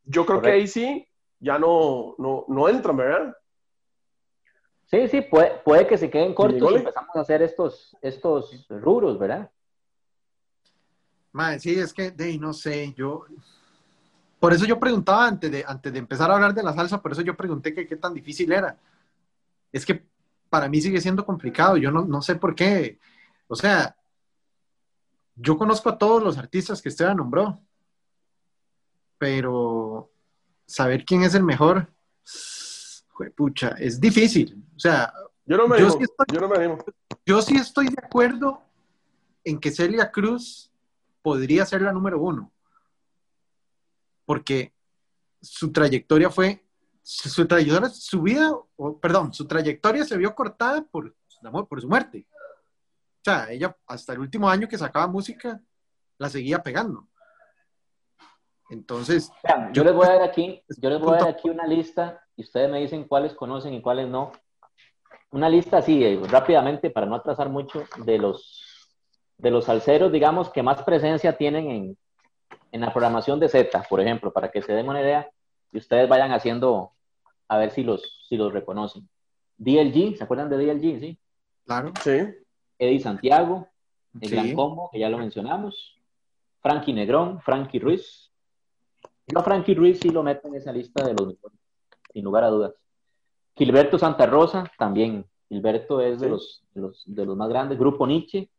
yo creo que ahí sí ya no, no, no entran, ¿verdad? Sí, sí, puede, puede que se queden cortos y empezamos a hacer estos, estos rubros, ¿verdad? Madre, sí, es que, de, no sé, yo... Por eso yo preguntaba antes de, antes de empezar a hablar de la salsa, por eso yo pregunté que qué tan difícil era. Es que para mí sigue siendo complicado, yo no, no sé por qué. O sea, yo conozco a todos los artistas que usted nombró, pero saber quién es el mejor, pucha, es difícil. O sea, yo no me yo sí estoy, yo no me animo. Yo sí estoy de acuerdo en que Celia Cruz podría ser la número uno, porque su trayectoria fue, su, trayectoria, su vida, perdón, su trayectoria se vio cortada por, por su muerte. O sea, ella hasta el último año que sacaba música, la seguía pegando. Entonces, yo, les voy a dar aquí, yo les voy a dar aquí una lista y ustedes me dicen cuáles conocen y cuáles no. Una lista así, eh, rápidamente, para no atrasar mucho, de los, de los salseros, digamos, que más presencia tienen en, en la programación de Z, por ejemplo, para que se den una idea y ustedes vayan haciendo, a ver si los, si los reconocen. DLG, ¿se acuerdan de DLG? Sí. Claro. Sí. Eddie Santiago, el Gran Combo, que ya lo mencionamos. Frankie Negrón, Frankie Ruiz, yo a Frankie Ruiz sí lo meto en esa lista de los mejores, sin lugar a dudas. Gilberto Santa Rosa, también. Gilberto es de, los, de, los, más grandes. Grupo Nietzsche,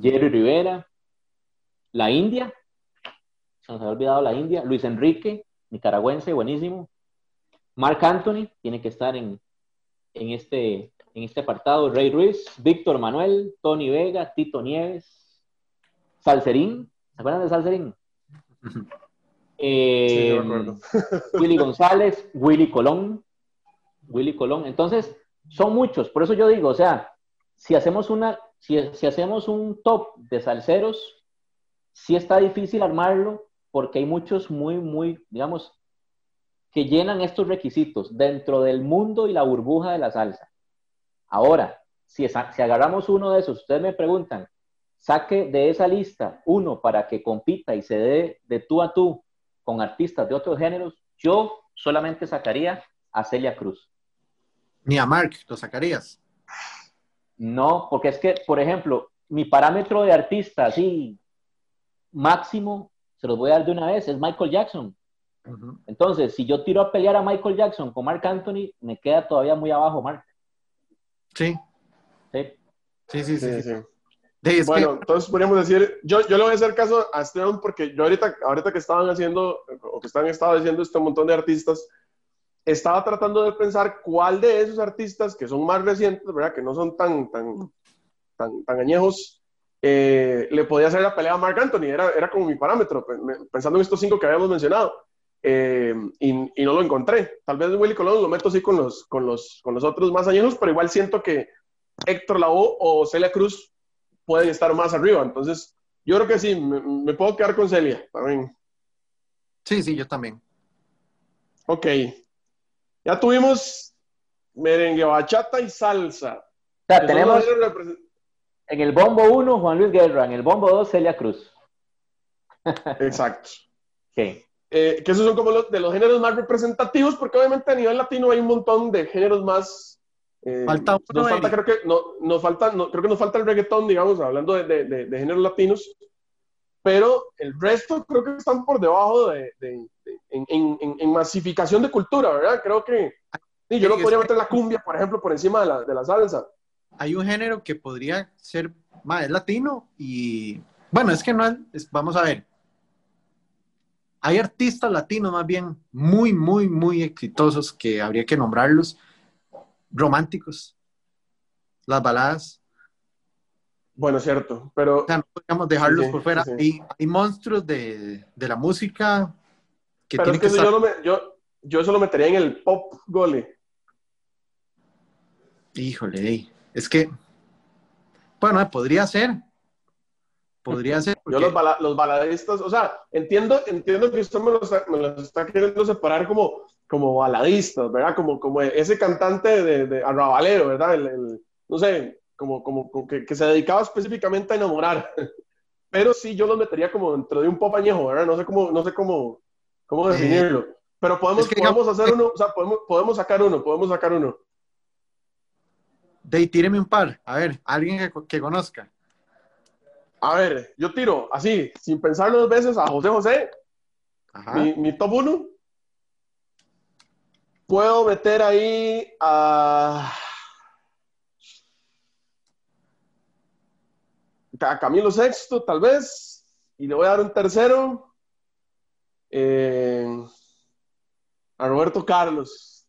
Jerry Rivera, La India, se nos había olvidado La India, Luis Enrique, nicaragüense, buenísimo. Mark Anthony, tiene que estar en, en, este, en este apartado. Rey Ruiz, Víctor Manuel, Tony Vega, Tito Nieves, Salserín, ¿se acuerdan de Salserín? Eh, Willy González, Willy Colón, Willy Colón. Entonces, son muchos. Por eso yo digo, o sea, si hacemos una, si, hacemos un top de salseros, sí está difícil armarlo porque hay muchos muy, muy, digamos, que llenan estos requisitos dentro del mundo y la burbuja de la salsa. Ahora, si, si agarramos uno de esos, ustedes me preguntan, saque de esa lista uno para que compita y se dé de tú a tú con artistas de otros géneros, yo solamente sacaría a Celia Cruz. Ni a Mark lo sacarías. No, porque es que, por ejemplo, mi parámetro de artista así máximo, se los voy a dar de una vez, es Michael Jackson. Entonces, si yo tiro a pelear a Michael Jackson con Mark Anthony, me queda todavía muy abajo Mark. Sí. Sí, sí, sí. sí, sí bueno, entonces podríamos decir, yo, yo le voy a hacer caso a Esteban porque yo ahorita, ahorita que estaban haciendo, o que están estado haciendo este montón de artistas, estaba tratando de pensar cuál de esos artistas que son más recientes, ¿verdad? Que no son tan, tan, tan, tan añejos, eh, le podía hacer la pelea a Mark Anthony, era, era como mi parámetro, pensando en estos cinco que habíamos mencionado. Eh, y, y, no lo encontré. Tal vez Willy Colón lo meto así con los, con los, con los otros más añejos, pero igual siento que Héctor Lavoe o Celia Cruz pueden estar más arriba. Entonces, yo creo que sí, me, puedo quedar con Celia también. Sí, sí, yo también. Ok. Ya tuvimos merengue, bachata y salsa. O sea, tenemos en el bombo 1 Juan Luis Guerra, en el bombo 2 Celia Cruz. Exacto. Okay. Eh, que esos son como los de los géneros más representativos, porque obviamente a nivel latino hay un montón de géneros más eh, falta nos falta, creo que, no, nos falta, no, creo que nos falta el reggaetón, digamos, hablando de, de, de, géneros latinos, pero el resto creo que están por debajo de, en, en, en, masificación de cultura, ¿verdad? Creo que sí, yo no podría meter la cumbia, por ejemplo, por encima de la, de la salsa. Hay un género que podría ser más latino y, bueno, es que no es, vamos a ver, hay artistas latinos más bien muy, muy, muy exitosos que habría que nombrarlos románticos, las baladas. Bueno, cierto, pero... O sea, no podríamos dejarlos por fuera. Hay, monstruos de, de, la música que pero es que, yo, yo, yo, eso lo metería en el pop gole. Híjole, es que... Bueno, podría ser. Podría ser. Yo los, los, baladistas, o sea, entiendo, entiendo que usted me los, me los está queriendo separar como como baladistas, ¿verdad? Como, como ese cantante de, de arrabalero, ¿verdad? El, no sé, como, como, que, que, se dedicaba específicamente a enamorar. pero sí yo los metería como dentro de un pop añejo, ¿verdad? No sé cómo, no sé cómo, cómo definirlo. pero podemos, podemos hacer uno, o sea, podemos, podemos sacar uno, podemos sacar uno. De tíreme un par, a ver, alguien que, conozca. A ver, yo tiro así, sin pensar dos veces, a José José, mi, mi, top uno. Puedo meter ahí a a Camilo Sexto, tal vez, y le voy a dar un tercero eh, a Roberto Carlos.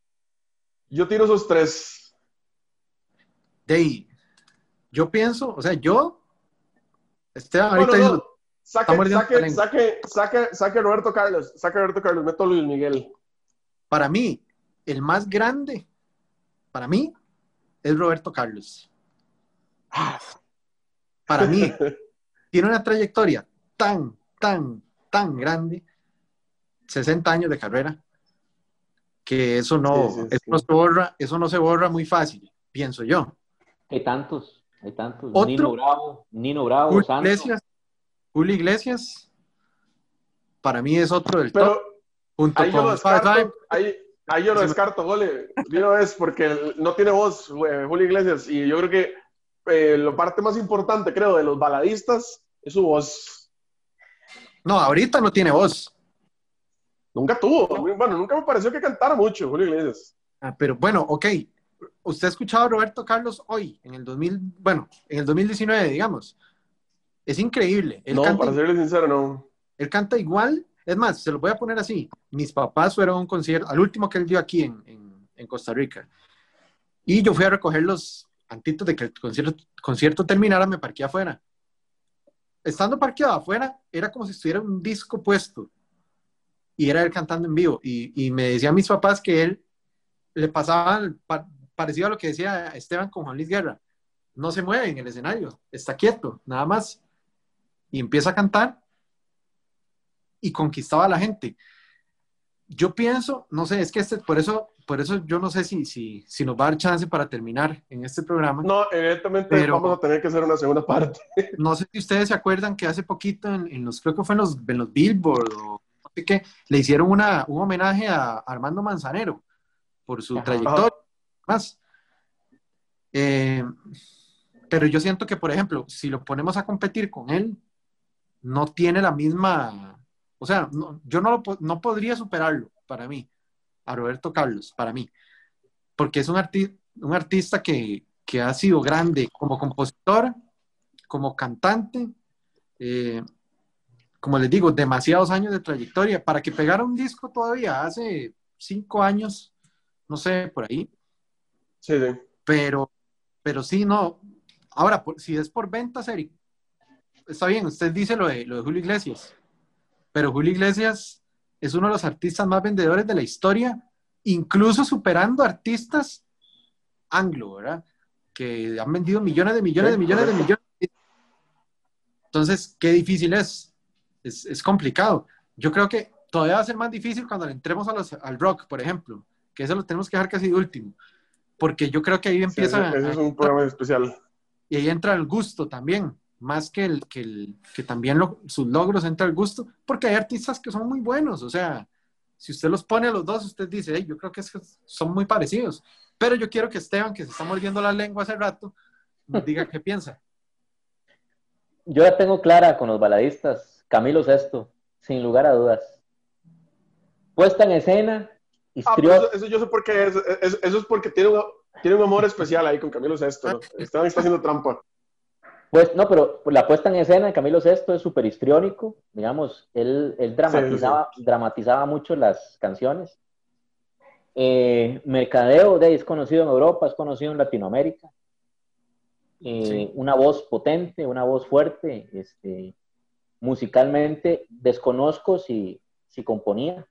Yo tiro esos tres. De yo pienso, o sea, yo, este, ahorita saque, saque, saque, saque, saque, Roberto Carlos, saque Roberto Carlos, meto Luis Miguel. Para mí, el más grande, para mí, es Roberto Carlos. Ah, para mí, tiene una trayectoria tan, tan, tan grande, 60 años de carrera, que eso no, no se borra, eso no se borra muy fácil, pienso yo. Hay tantos, hay tantos. Nino Bravo, Nino Bravo, Julio Iglesias, Julio Iglesias, para mí es otro del top. Junto ahí, con yo descarto, ahí, ahí, yo lo descarto, gole. Una vez, porque no tiene voz, Julio Iglesias, y yo creo que eh, la parte más importante, creo, de los baladistas es su voz. No, ahorita no tiene voz. Nunca tuvo. Bueno, nunca me pareció que cantara mucho, Julio Iglesias. Ah, pero bueno, ok. Usted ha escuchado a Roberto Carlos hoy, en el 2000, bueno, en el 2019, digamos. Es increíble. no, para serle sincero, no. Él canta igual. Es más, se lo voy a poner así. Mis papás fueron a un concierto, al último que él dio aquí en, en Costa Rica. Y yo fui a recogerlos antes de que el concierto, terminara, me parqué afuera. Estando parqueado afuera, era como si estuviera un disco puesto y era él cantando en vivo. Y, me decían mis papás que él le pasaba parecido a lo que decía Esteban con Juan Luis Guerra. No se mueve en el escenario, está quieto, nada más. Y empieza a cantar y conquistaba a la gente. Yo pienso, no sé, es que este, por eso por eso yo no sé si, si, si nos va a dar chance para terminar en este programa. No, evidentemente vamos a tener que hacer una segunda parte. No sé si ustedes se acuerdan que hace poquito en, los, creo que fue en los, en los Billboard o no sé qué, le hicieron una, un homenaje a Armando Manzanero por su trayectoria. Más. Eh, pero yo siento que, por ejemplo, si lo ponemos a competir con él, no tiene la misma, o sea, yo no, lo, no podría superarlo para mí a Roberto Carlos, para mí, porque es un, un artista que, ha sido grande como compositor, como cantante, eh, como les digo, demasiados años de trayectoria. Para que pegara un disco todavía hace cinco años, no sé, por ahí. Sí, sí. Pero, pero sí, no. Ahora, si es por ventas, Eric, está bien, usted dice lo de, lo de Julio Iglesias, pero Julio Iglesias es uno de los artistas más vendedores de la historia, incluso superando artistas anglo, ¿verdad? Que han vendido millones de millones de millones de millones. Entonces, qué difícil es. es. complicado. Yo creo que todavía va a ser más difícil cuando le entremos a los, al rock, por ejemplo, que eso lo tenemos que dejar casi de último, porque yo creo que ahí empieza... Sí, es un programa especial. Y ahí entra el gusto también más que, el, que, el, que también sus logros entra el gusto, porque hay artistas que son muy buenos, o sea, si usted los pone a los dos, usted dice, yo creo que, es que son muy parecidos, pero yo quiero que Esteban, que se está mordiendo la lengua hace rato, nos diga qué piensa. Yo la tengo clara con los baladistas, Camilo Sesto, sin lugar a dudas. Puesta en escena, ah, pues eso, yo sé por qué, eso, es porque tiene un, tiene un amor especial ahí con Camilo Sesto, ¿no? Esteban está haciendo trampa. Pues no, pero la puesta en escena de Camilo Sesto es súper histriónico, digamos, él, él dramatizaba, dramatizaba mucho las canciones. Eh, mercadeo de es conocido en Europa, es conocido en Latinoamérica. Eh, una voz potente, una voz fuerte, este, musicalmente desconozco si, si componía,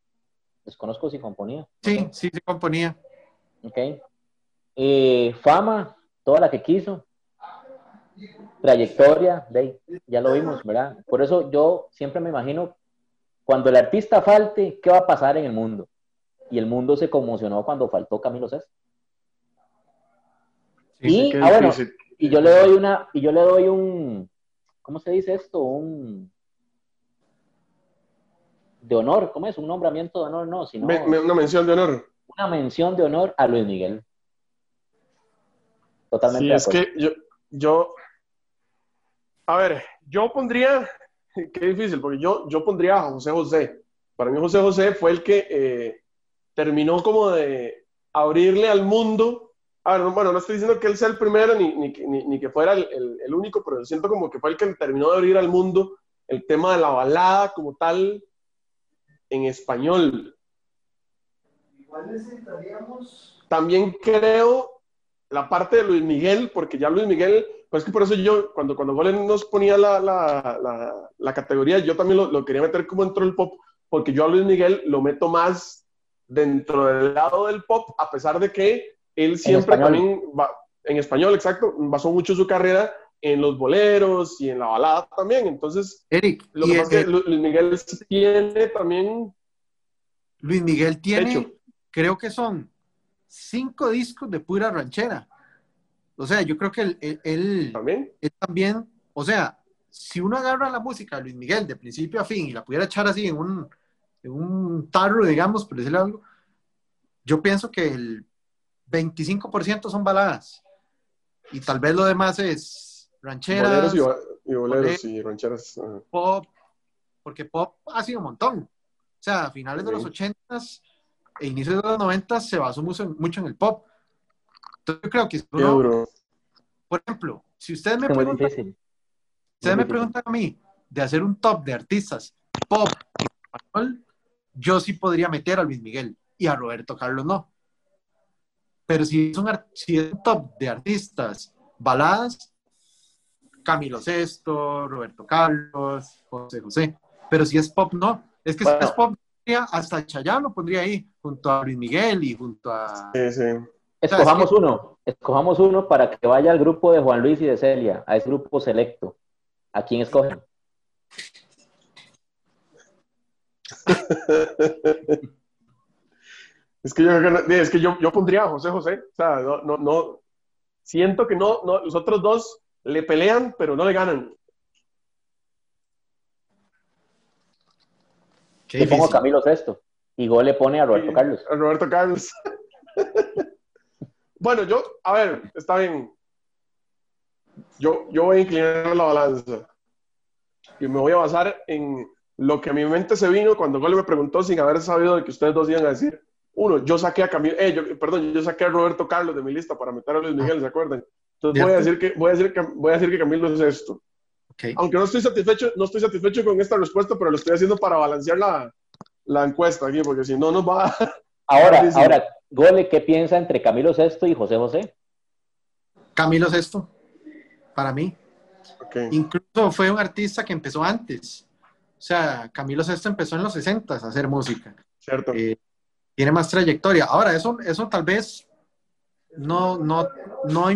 desconozco si componía. Sí, sí, sí componía. Ok. Eh, fama, toda la que quiso, trayectoria, de, ya lo vimos, ¿verdad? Por eso yo siempre me imagino, cuando el artista falte, ¿qué va a pasar en el mundo? Y el mundo se conmocionó cuando faltó Camilo Sesto. y, ah, bueno, y yo le doy una, y yo le doy un, ¿cómo se dice esto? Un de honor, ¿cómo es? Un nombramiento de honor, no, sino una mención de honor. Una mención de honor a Luis Miguel. Totalmente. Sí, es que yo, yo, a ver, yo pondría, qué difícil, porque yo, yo pondría a José José. Para mí José José fue el que eh, terminó como de abrirle al mundo. A ver, bueno, no estoy diciendo que él sea el primero ni, ni, ni, que fuera el, el, único, pero siento como que fue el que terminó de abrir al mundo el tema de la balada como tal en español. Igual necesitaríamos... También creo la parte de Luis Miguel, porque ya Luis Miguel, pues que por eso yo, cuando, cuando Golen nos ponía la, la, la, la categoría, yo también lo, lo, quería meter como dentro del pop, porque yo a Luis Miguel lo meto más dentro del lado del pop, a pesar de que él siempre también, va, en español, exacto, basó mucho su carrera en los boleros y en la balada también. Entonces, Eric, lo que pasa es que Luis Miguel tiene también. Luis Miguel tiene, creo que son cinco discos de pura ranchera. O sea, yo creo que él, él, ¿También? él también, o sea, si uno agarra la música de Luis Miguel de principio a fin y la pudiera echar así en un, en un tarro, digamos, por decirlo algo, yo pienso que el 25% son baladas y tal vez lo demás es rancheras. Boleros y, boleros y rancheras. Pop, porque pop ha sido un montón. O sea, a finales de los 80s e inicios de los 90 se basó mucho, mucho en el pop. Entonces yo creo que por ejemplo, si ustedes me preguntan, ustedes me preguntan a mí de hacer un top de artistas pop en español, yo sí podría meter a Luis Miguel y a Roberto Carlos no. Pero si es un, si es un top de artistas baladas, Camilo Sesto, Roberto Carlos, José José. Pero si es pop, no. Es que si es pop, hasta Chayanne lo pondría ahí, junto a Luis Miguel y junto a... Sí, sí. Escojamos uno, escojamos uno para que vaya al grupo de Juan Luis y de Celia, a ese grupo selecto. ¿A quién escogen? es que, yo, es que yo, yo, pondría a José José. O sea, no, no, no, siento que no, no, los otros dos le pelean, pero no le ganan. Le pongo Camilo Sesto. Y Go le pone a Roberto Carlos. A Roberto Carlos. bueno, yo, a ver, está bien. Yo, yo voy a inclinar la balanza. Y me voy a basar en lo que a mi mente se vino cuando Gole me preguntó sin haber sabido de que ustedes dos iban a decir. Uno, yo saqué a Camilo, eh, yo, perdón, yo saqué a Roberto Carlos de mi lista para meter a Luis Miguel, ¿se acuerdan? Entonces voy a, decir que, voy, a decir que, voy a decir que Camilo es esto. Aunque no estoy satisfecho, no estoy satisfecho con esta respuesta, pero lo estoy haciendo para balancear la, la encuesta aquí, porque si no nos va a... Ahora, ahora, Gole, ¿qué piensa entre Camilo Sesto y José José? Camilo Sesto, para mí. Incluso fue un artista que empezó antes. O sea, Camilo Sesto empezó en los 60 a hacer música. Cierto. Eh, tiene más trayectoria. Ahora, eso, eso tal vez no, no, no,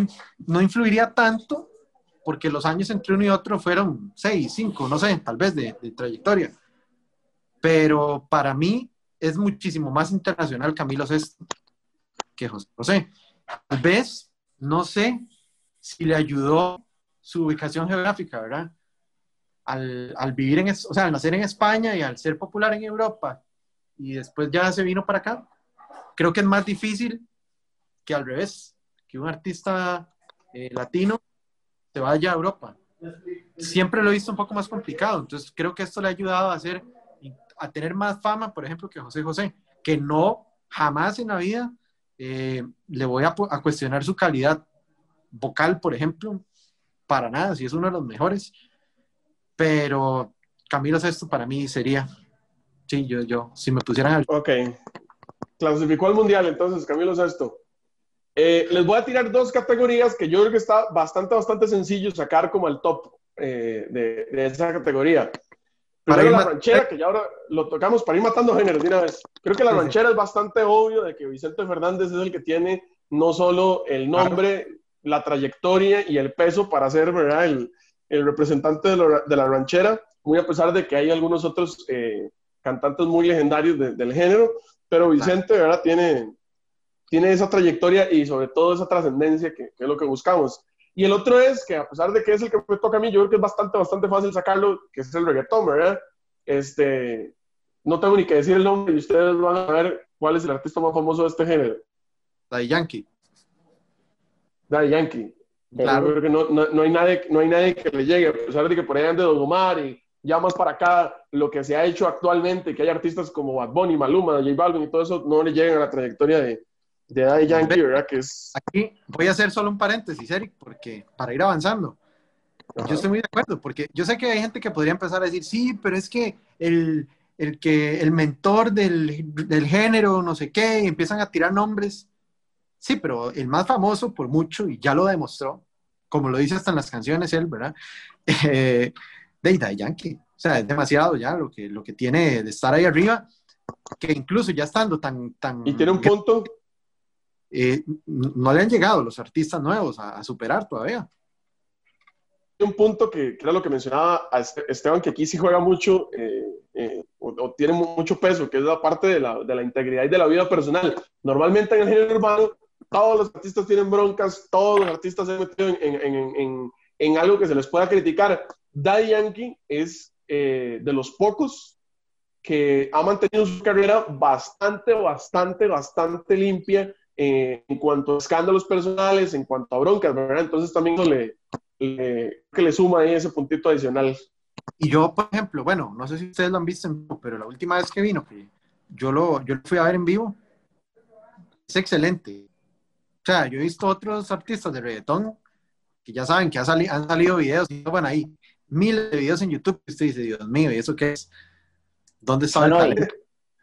no influiría tanto porque los años entre uno y otro fueron seis, cinco, no sé, tal vez de, trayectoria. Pero para mí es muchísimo más internacional Camilo Sesto que José José. Tal vez, no sé si le ayudó su ubicación geográfica, ¿verdad? Al, al, vivir en, o sea, al nacer en España y al ser popular en Europa y después ya se vino para acá, creo que es más difícil que al revés, que un artista eh, latino se vaya a Europa. Siempre lo he visto un poco más complicado, entonces creo que esto le ha ayudado a hacer, a tener más fama, por ejemplo, que José José, que no jamás en la vida eh, le voy a, cuestionar su calidad vocal, por ejemplo, para nada, si es uno de los mejores, pero Camilo Sesto para mí sería, sí, yo, yo, si me pusieran al... Ok, clasificó al Mundial entonces, Camilo Sesto. Eh, les voy a tirar dos categorías que yo creo que está bastante, bastante sencillo sacar como el top eh, de, esa categoría. Primero la ranchera, que ya ahora lo tocamos para ir matando géneros de una vez. Creo que la ranchera es bastante obvio de que Vicente Fernández es el que tiene no solo el nombre, la trayectoria y el peso para ser ¿verdad? El, el representante de, la ranchera, muy a pesar de que hay algunos otros eh, cantantes muy legendarios del género, pero Vicente ¿verdad? Tiene, tiene esa trayectoria y sobre todo esa trascendencia que, es lo que buscamos. Y el otro es que a pesar de que es el que me toca a mí, yo creo que es bastante, bastante fácil sacarlo, que es el reggaetón, ¿verdad? Este, no tengo ni que decir el nombre y ustedes van a ver cuál es el artista más famoso de este género. Daddy Yankee. Daddy Yankee. Claro. Yo creo que no, no, hay nadie, no hay nadie que le llegue, a pesar de que por ahí ande Don Omar y ya más para acá, lo que se ha hecho actualmente, que hay artistas como Bad Bunny, Maluma, J Balvin y todo eso, no le llegan a la trayectoria de, de Daddy Yankee, ¿verdad? Que es... Aquí voy a hacer solo un paréntesis, Eric, porque para ir avanzando. Yo estoy muy de acuerdo, porque yo sé que hay gente que podría empezar a decir, sí, pero es que el, el que el mentor del, del, género, no sé qué, empiezan a tirar nombres. Sí, pero el más famoso por mucho, y ya lo demostró, como lo dice hasta en las canciones él, ¿verdad? Eh, de Daddy Yankee. O sea, es demasiado ya lo que, lo que tiene de estar ahí arriba, que incluso ya estando tan... tan y tiene un punto... Eh, no le han llegado los artistas nuevos a, superar todavía. Un punto que, era lo que mencionaba Esteban, que aquí sí juega mucho eh, eh, o, tiene mucho peso, que es la parte de la, integridad y de la vida personal. Normalmente en el género urbano, todos los artistas tienen broncas, todos los artistas se han metido en algo que se les pueda criticar. Daddy Yankee es eh, de los pocos que ha mantenido su carrera bastante, bastante, bastante limpia eh, en cuanto a escándalos personales, en cuanto a broncas, ¿verdad? Entonces también le, le, que le suma ahí ese puntito adicional. Y yo, por ejemplo, bueno, no sé si ustedes lo han visto en vivo, pero la última vez que vino, que yo lo, yo lo fui a ver en vivo, es excelente. O sea, yo he visto otros artistas de reggaetón que ya saben que han, han salido videos y van ahí miles de videos en YouTube y usted dice, Dios mío, ¿y eso qué es? ¿Dónde está el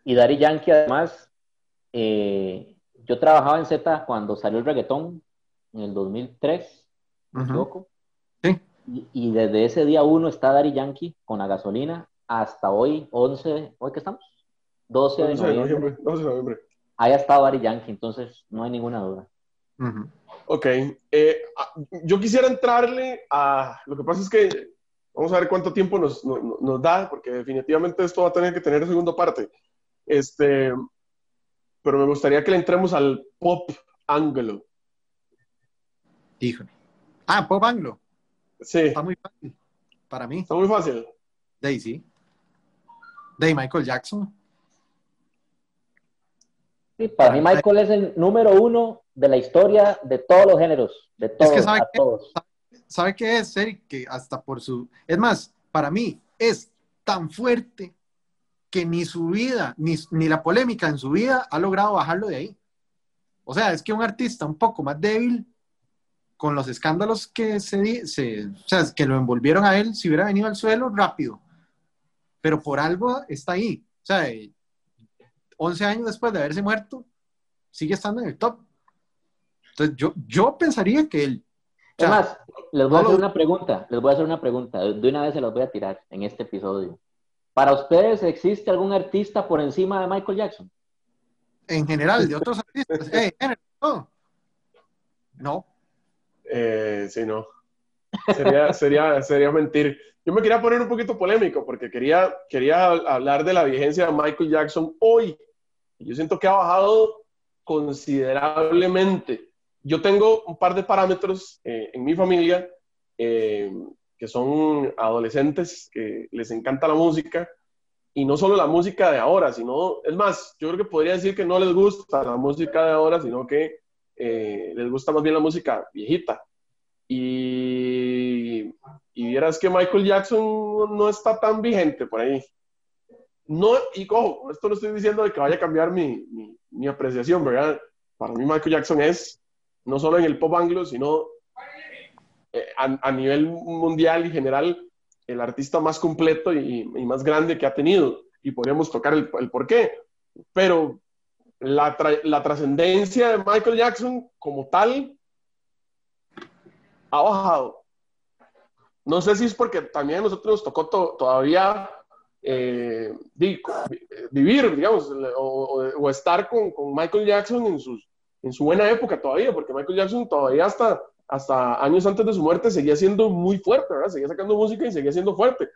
y, y Dari Yankee, además, eh, yo trabajaba en Z cuando salió el reggaetón, en el 2003, ¿me equivoco? Sí. Y, desde ese día uno está Dari Yankee con la gasolina hasta hoy, 11, ¿hoy qué estamos? 12 de noviembre. 12 de noviembre. Ahí ha estado Dari Yankee, entonces no hay ninguna duda. Ok, eh, ah, yo quisiera entrarle a, lo que pasa es que Vamos a ver cuánto tiempo nos, nos, da, porque definitivamente esto va a tener que tener segunda parte. Este, pero me gustaría que le entremos al pop anglo. Híjole. Ah, pop anglo. Sí. Está muy fácil. Para mí. Está muy fácil. Daisy. De Michael Jackson. Sí, para mí Michael es el número uno de la historia de todos los géneros, de todos, es que a todos. ¿sabe qué es, Eric? Que hasta por su... Es más, para mí es tan fuerte que ni su vida, ni, ni la polémica en su vida ha logrado bajarlo de ahí. O sea, es que un artista un poco más débil, con los escándalos que se, se o sea, que lo envolvieron a él, si hubiera venido al suelo, rápido. Pero por algo está ahí. O sea, 11 años después de haberse muerto, sigue estando en el top. Entonces, yo, yo pensaría que él Además, les voy a hacer una pregunta, les voy a hacer una pregunta, de una vez se las voy a tirar en este episodio. ¿Para ustedes existe algún artista por encima de Michael Jackson? En general, de otros artistas. Eh, no. No. Eh, sí, no. Sería, sería, sería mentir. Yo me quería poner un poquito polémico porque quería, quería hablar de la vigencia de Michael Jackson hoy. Yo siento que ha bajado considerablemente yo tengo un par de parámetros eh, en mi familia eh, que son adolescentes que les encanta la música y no solo la música de ahora, sino, es más, yo creo que podría decir que no les gusta la música de ahora, sino que eh, les gusta más bien la música viejita. Y, y vieras que Michael Jackson no está tan vigente por ahí. No, y cojo, esto no estoy diciendo de que vaya a cambiar mi, mi, mi apreciación, ¿verdad? Para mí Michael Jackson es no solo en el pop anglo, sino eh, a, nivel mundial y general, el artista más completo y, más grande que ha tenido. Y podríamos tocar el, por qué. Pero la, trascendencia de Michael Jackson como tal ha bajado. No sé si es porque también a nosotros nos tocó todavía eh, vivir, digamos, o, estar con, con, Michael Jackson en sus, en su buena época todavía, porque Michael Jackson todavía hasta, hasta años antes de su muerte seguía siendo muy fuerte, ¿verdad? Seguía sacando música y seguía siendo fuerte.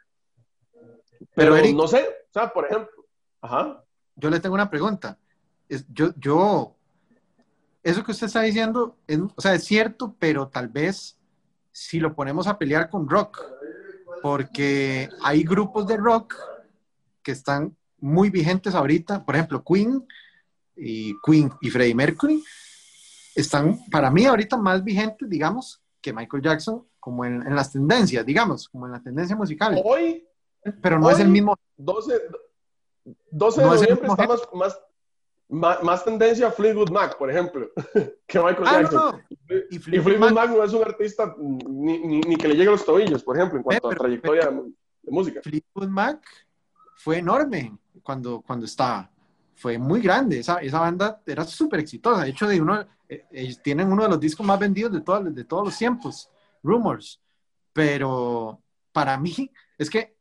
Pero, no sé, o sea, por ejemplo, ajá. Yo le tengo una pregunta. yo, yo, eso que usted está diciendo, es, o sea, es cierto, pero tal vez si lo ponemos a pelear con rock, porque hay grupos de rock que están muy vigentes ahorita, por ejemplo, Queen y Queen y Freddie Mercury están para mí ahorita más vigentes, digamos, que Michael Jackson, como en, las tendencias, digamos, como en la tendencia musical. Hoy, pero no es el mismo. 12, 12 de noviembre está más, más, más, tendencia Fleetwood Mac, por ejemplo, que Michael ah, Jackson. Y, Fleetwood, Mac, no es un artista ni, ni, que le llegue a los tobillos, por ejemplo, en cuanto a trayectoria de, música. Fleetwood Mac fue enorme cuando, cuando estaba. Fue muy grande. Esa, esa banda era súper exitosa. De hecho, de uno, ellos tienen uno de los discos más vendidos de, todos de todos los tiempos, Rumors. Pero para mí, es que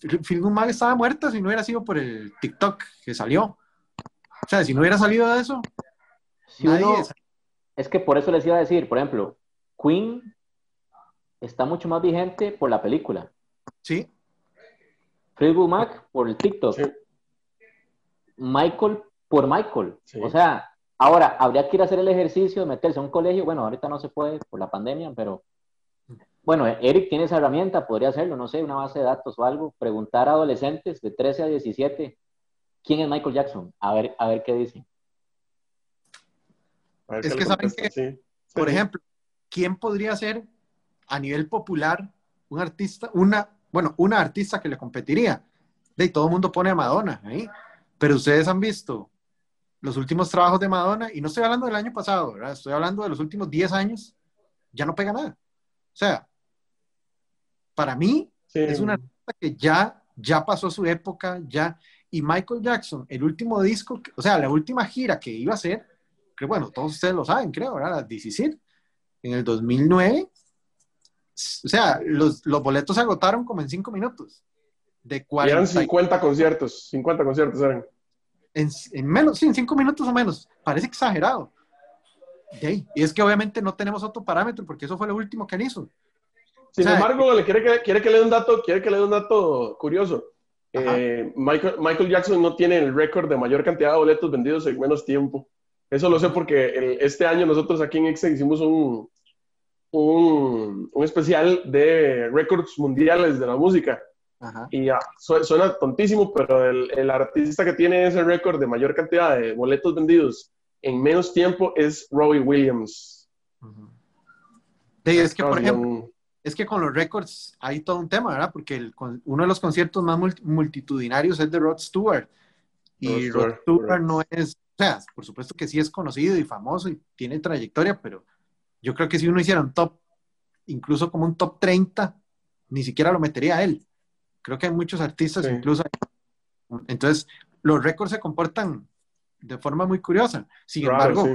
Fleetwood Mac estaba muerta si no hubiera sido por el TikTok que salió. O sea, si no hubiera salido de eso, es que por eso les iba a decir, por ejemplo, Queen está mucho más vigente por la película. Sí. Fleetwood Mac por el TikTok. Michael por Michael. O sea, ahora habría que ir a hacer el ejercicio de meterse a un colegio. Bueno, ahorita no se puede por la pandemia, pero bueno, Eric tiene esa herramienta, podría hacerlo, no sé, una base de datos o algo. Preguntar a adolescentes de 13 a 17 quién es Michael Jackson. A ver, a ver qué dicen. Es que saben que, por ejemplo, ¿quién podría ser a nivel popular un artista, una, bueno, una artista que le competiría? De todo el mundo pone a Madonna ahí, pero ustedes han visto los últimos trabajos de Madonna, y no estoy hablando del año pasado, ¿verdad? estoy hablando de los últimos 10 años, ya no pega nada. O sea, para mí es una artista que ya, ya pasó su época, ya, y Michael Jackson, el último disco, o sea, la última gira que iba a hacer, que bueno, todos ustedes lo saben, creo, ¿verdad? Las 17, en el 2009, o sea, los, los boletos se agotaron como en 5 minutos. De 40, eran 50 conciertos, 50 conciertos eran. En, en, menos, sí, en 5 minutos o menos. Parece exagerado. y es que obviamente no tenemos otro parámetro porque eso fue lo último que él hizo. Sin embargo, le quiere que, quiere que le dé un dato, quiere que le dé un dato curioso. Eh, Michael, Michael Jackson no tiene el récord de mayor cantidad de boletos vendidos en menos tiempo. Eso lo sé porque este año nosotros aquí en Exe hicimos un, un, un especial de récords mundiales de la música. Y ya, suena tontísimo, pero el, el artista que tiene ese récord de mayor cantidad de boletos vendidos en menos tiempo es Robbie Williams. es que, por ejemplo, es que con los récords hay todo un tema, ¿verdad? Porque el, uno de los conciertos más multitudinarios es de Rod Stewart. Y Rod Stewart no es o sea, por supuesto que sí es conocido y famoso y tiene trayectoria, pero yo creo que si uno hiciera un top, incluso como un top 30, ni siquiera lo metería a él. Creo que hay muchos artistas, incluso. Entonces, los récords se comportan de forma muy curiosa. Sin embargo,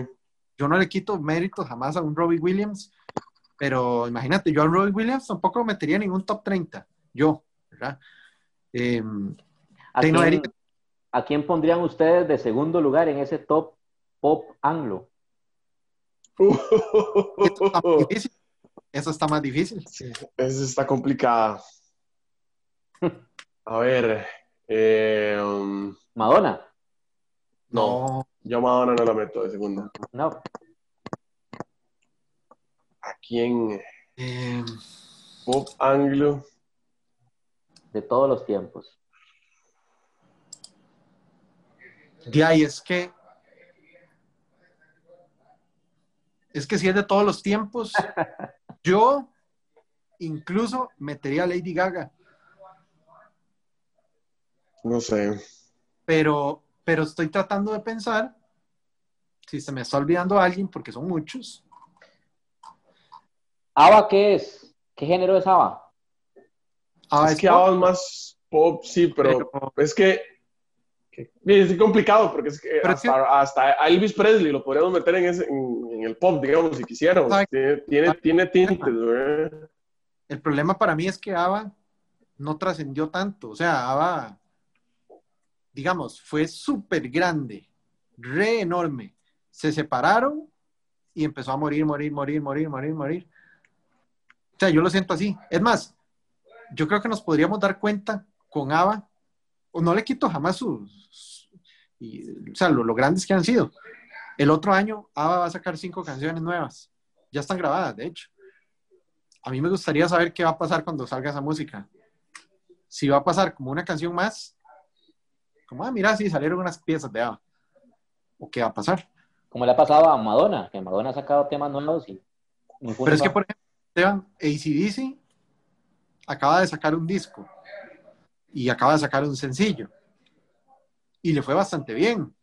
yo no le quito mérito jamás a un Robbie Williams, pero imagínate, yo a Robbie Williams tampoco metería ningún top 30. Yo, ¿verdad? Eh, ¿A quién pondrían ustedes de segundo lugar en ese top pop anglo? Eso está más difícil. eso está complicado. A ver. Eh, um, Madonna. No, yo Madonna no la meto de segundo. No. ¿A quién? Eh, pop anglo. De todos los tiempos. De ahí es que es que si es de todos los tiempos, yo incluso metería a Lady Gaga. No sé. Pero, pero estoy tratando de pensar si se me está olvidando alguien, porque son muchos. ¿Ava qué es? ¿Qué género es Ava? es, que Ava es más pop, sí, pero es que es complicado porque es que hasta, Elvis Presley lo podríamos meter en, ese, en, el pop, digamos, si quisiéramos. Tiene, tiene, tintes, El problema para mí es que ABBA no trascendió tanto. O sea, ABBA, digamos, fue súper grande, re enorme. Se separaron y empezó a morir, morir, morir, morir, morir, morir. O sea, yo lo siento así. Es más, yo creo que nos podríamos dar cuenta con ABBA no le quito jamás sus, o sea, lo, grandes que han sido. El otro año ABBA va a sacar cinco canciones nuevas. Ya están grabadas, de hecho. a mí me gustaría saber qué va a pasar cuando salga esa música. Si va a pasar como una canción más, como, ah, mira, sí, salieron unas piezas de Ava. ¿O qué va a pasar? Como le ha pasado a Madonna, que Madonna ha sacado temas nuevos y... Pero es que, por ejemplo, Esteban, ACDC acaba de sacar un disco y acaba de sacar un sencillo. Y le fue bastante bien.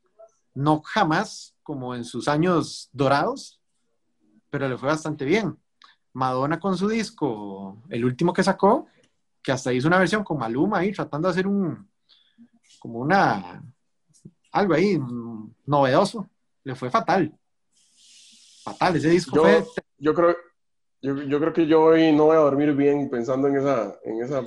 No jamás como en sus años dorados, pero le fue bastante bien. Madonna con su disco, el último que sacó, que hasta hizo una versión con Maluma ahí, tratando de hacer un, como una, algo ahí novedoso, le fue fatal. Fatal, ese disco yo, fue... Yo creo, yo, yo, creo que yo hoy no voy a dormir bien pensando en esa, en esa,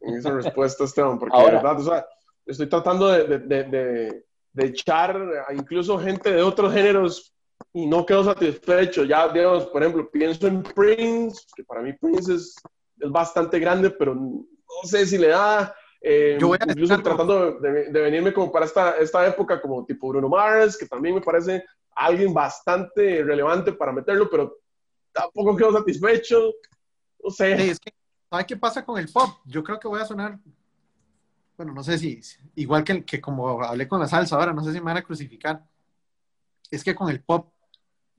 en esa respuesta, Esteban, porque de verdad, o sea, estoy tratando de, de, de, de, echar a incluso gente de otros géneros y no quedo satisfecho. Ya, digamos, por ejemplo, pienso en Prince, que para mí Prince es, es bastante grande, pero no sé si le da. Eh, yo voy a incluso tratando de, de, venirme como para esta, esta época, como tipo Bruno Mars, que también me parece alguien bastante relevante para meterlo, pero tampoco quedo satisfecho. No sé. Sí, es que, ¿sabes qué pasa con el pop? Yo creo que voy a sonar, bueno, no sé si, igual que, que como hablé con la salsa ahora, no sé si me van a crucificar. Es que con el pop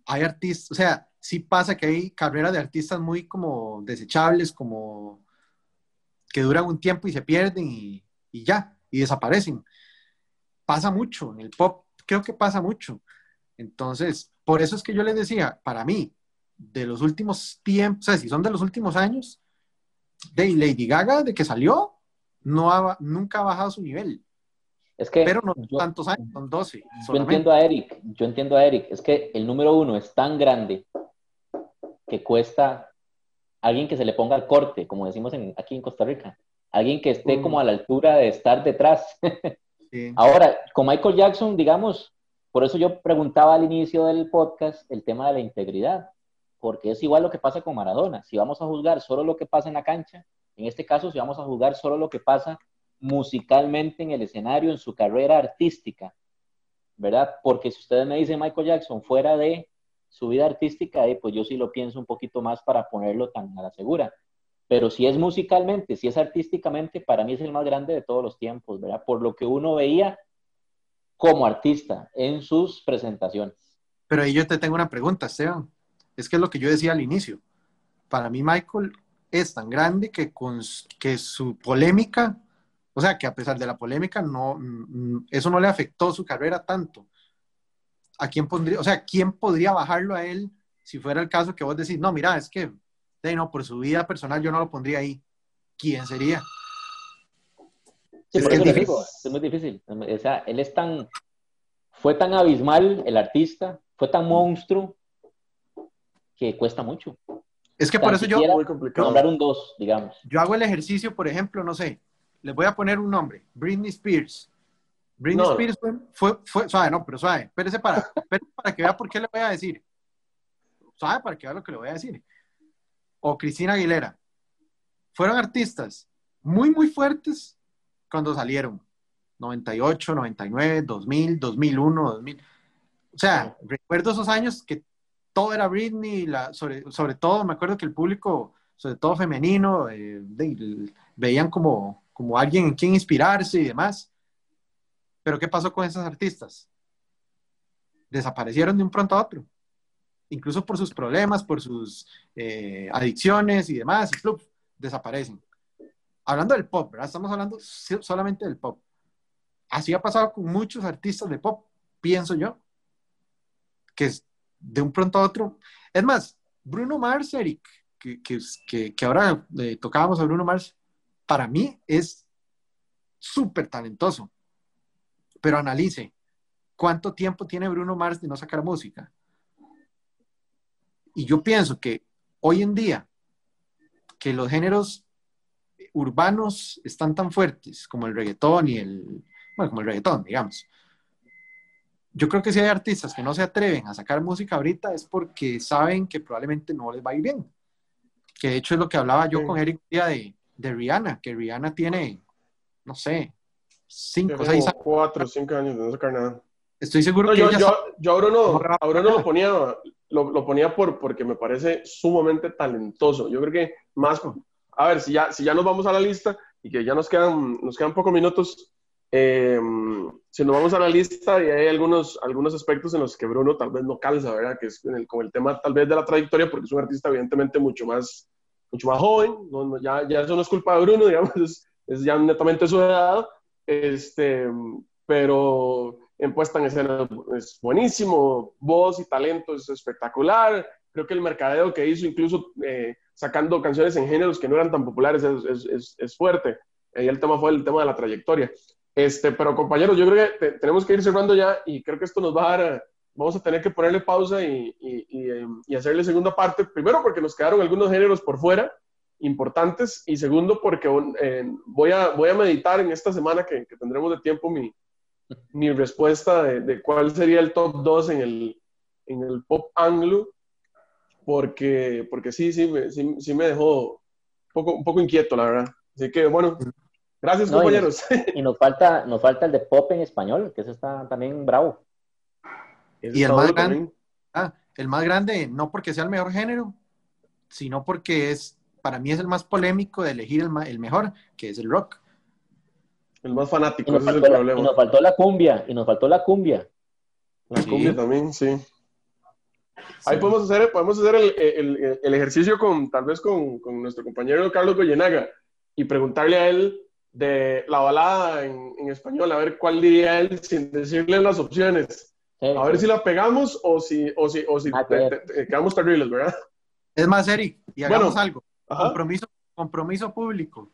hay artistas, o sea, sí pasa que hay carreras de artistas muy como desechables, como que duran un tiempo y se pierden y, y ya, y desaparecen. Pasa mucho en el pop, creo que pasa mucho. Entonces, por eso es que yo les decía, para mí, de los últimos tiempos, o sea, si son de los últimos años, de Lady Gaga, de que salió, no ha, nunca ha bajado su nivel. Es que pero no tantos años, son 12. Yo entiendo a Eric, yo entiendo a Eric, es que el número uno es tan grande que cuesta alguien que se le ponga al corte, como decimos aquí en Costa Rica, alguien que esté como a la altura de estar detrás. Ahora, con Michael Jackson, digamos, por eso yo preguntaba al inicio del podcast el tema de la integridad porque es igual lo que pasa con Maradona. Si vamos a juzgar solo lo que pasa en la cancha, en este caso, si vamos a juzgar solo lo que pasa musicalmente en el escenario, en su carrera artística, ¿verdad? Porque si ustedes me dicen Michael Jackson fuera de su vida artística, eh, pues yo sí lo pienso un poquito más para ponerlo tan a la segura. Pero si es musicalmente, si es artísticamente, para mí es el más grande de todos los tiempos, ¿verdad? Por lo que uno veía como artista en sus presentaciones. Pero ahí yo te tengo una pregunta, Esteban. Es que es lo que yo decía al inicio. Para mí Michael es tan grande que, con, que su polémica, o sea, que a pesar de la polémica, no, eso no le afectó su carrera tanto. ¿A quién pondría, o sea, quién podría bajarlo a él si fuera el caso que vos decís, no, mira, es que, no, por su vida personal yo no lo pondría ahí? ¿Quién sería? es, que es, difícil. es muy difícil. O sea, él es tan, fue tan abismal el artista, fue tan monstruo que cuesta mucho. Es que por eso yo... Muy complicado. Nombrar un dos, digamos. Yo hago el ejercicio, por ejemplo, no sé, les voy a poner un nombre, Britney Spears. Britney Spears fue, fue, suave, no, pero suave, espérese para, para que vea por qué le voy a decir. Suave para que vea lo que le voy a decir. O Cristina Aguilera. Fueron artistas muy, muy fuertes cuando salieron. 98, 99, 2000, 2001, 2000. O sea, recuerdo esos años que todo era Britney, la, sobre, sobre todo me acuerdo que el público, sobre todo femenino, eh, veían como, como alguien en quien inspirarse y demás. Pero ¿qué pasó con esos artistas? Desaparecieron de un pronto a otro, incluso por sus problemas, por sus eh, adicciones y demás, y desaparecen. Hablando del pop, ¿verdad? Estamos hablando solamente del pop. Así ha pasado con muchos artistas de pop, pienso yo, que de un pronto a otro. Es más, Bruno Mars, Eric, que, que, que ahora eh, tocábamos a Bruno Mars, para mí es súper talentoso. Pero analice, ¿cuánto tiempo tiene Bruno Mars de no sacar música? Y yo pienso que hoy en día, que los géneros urbanos están tan fuertes como el reggaetón y el, bueno, como el reggaetón, digamos, yo creo que si hay artistas que no se atreven a sacar música ahorita es porque saben que probablemente no les va a ir bien. Que de hecho es lo que hablaba yo con Eric de, de Rihanna, que Rihanna tiene, no sé, cinco, seis Cuatro, cinco años de no sacar nada. Estoy seguro que yo, yo, yo, a Bruno, a Bruno lo ponía, lo, ponía por, porque me parece sumamente talentoso. Yo creo que más, a ver, si ya, si ya nos vamos a la lista y que ya nos quedan, nos quedan pocos minutos, eh, si nos vamos a la lista y hay algunos, algunos aspectos en los que Bruno tal vez no calza, ¿verdad? Que es con el, tema tal vez de la trayectoria, porque es un artista evidentemente mucho más, mucho más joven, ya, ya eso no es culpa de Bruno, digamos, es, es ya netamente su edad, este, pero en puesta en escena es buenísimo, voz y talento es espectacular. Creo que el mercadeo que hizo, incluso eh, sacando canciones en géneros que no eran tan populares, es, es, es fuerte. Ahí el tema fue el tema de la trayectoria. Este, pero compañeros, yo creo que tenemos que ir cerrando ya y creo que esto nos va a dar, vamos a tener que ponerle pausa y, y, y, hacerle segunda parte. Primero porque nos quedaron algunos géneros por fuera importantes y segundo porque eh, voy, a, voy a meditar en esta semana que, que tendremos de tiempo mi, mi respuesta de, cuál sería el top 2 en el, en el pop anglo, porque, porque sí, sí, sí, sí me dejó un poco, un poco inquieto, la verdad. Así que, bueno, gracias, compañeros. Y nos, falta, nos falta el de pop en español, que ese está también bravo. y el más, grande, ah, el más grande, no porque sea el mejor género, sino porque es, para mí es el más polémico de elegir el, el mejor, que es el rock. El más fanático, ese es el problema. Y nos faltó la cumbia, y nos faltó la cumbia. La cumbia también, sí. Ahí podemos hacer, podemos hacer el, el, el, ejercicio con, tal vez con, con, nuestro compañero Carlos Goyenaga y preguntarle a él de la balada en, en español, a ver cuál diría él sin decirle las opciones. a ver si la pegamos o si, o si, o si quedamos terribles, ¿verdad? Es más, Eric, y hagamos algo. Compromiso, compromiso público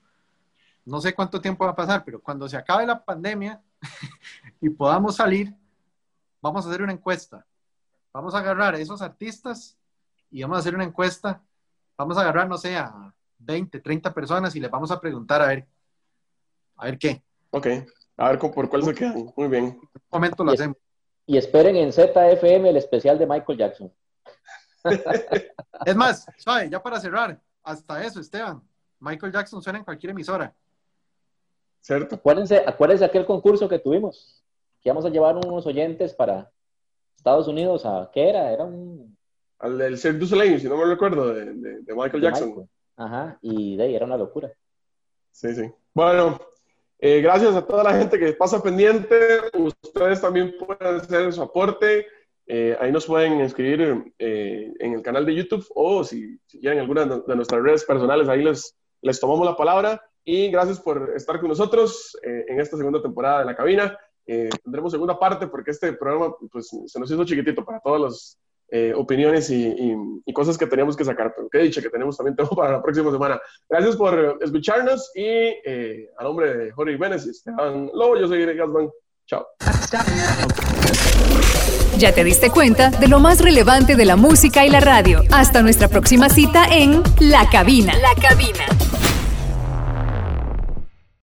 no sé cuánto tiempo va a pasar, pero cuando se acabe la pandemia y podamos salir, vamos a hacer una encuesta. Vamos a agarrar a esos artistas y vamos a hacer una encuesta. Vamos a agarrar, no sé, a 20, 30 personas y les vamos a preguntar a ver, a ver qué. Ok, a ver por cuál se quedan. Muy bien. En un momento lo hacemos. Y esperen en ZFM el especial de Michael Jackson. es más, ya para cerrar, hasta eso, Esteban. Michael Jackson suena en cualquier emisora. ¿Cierto? Acuérdense, acuérdense aquel concurso que tuvimos, que íbamos a llevar unos oyentes para Estados Unidos a, ¿qué era? Era un... Al del Cirque du Soleil, si no me recuerdo, de, de, Michael Jackson. Ajá, y de ahí era una locura. Sí, sí. Bueno, eh, gracias a toda la gente que pasa pendiente. Ustedes también pueden hacer su aporte. Eh, ahí nos pueden escribir eh, en el canal de YouTube o si, si quieren alguna de nuestras redes personales, ahí les, les tomamos la palabra y gracias por estar con nosotros eh, en esta segunda temporada de La Cabina. Eh, tendremos segunda parte porque este programa pues, se nos hizo chiquitito para todas las eh, opiniones y, y, cosas que teníamos que sacar, pero qué dicha que tenemos también todo para la próxima semana. Gracias por escucharnos y a nombre de Jorge Jiménez y Esteban Lobo, yo soy Gasman. Chao. Ya te diste cuenta de lo más relevante de la música y la radio. Hasta nuestra próxima cita en La Cabina. La Cabina.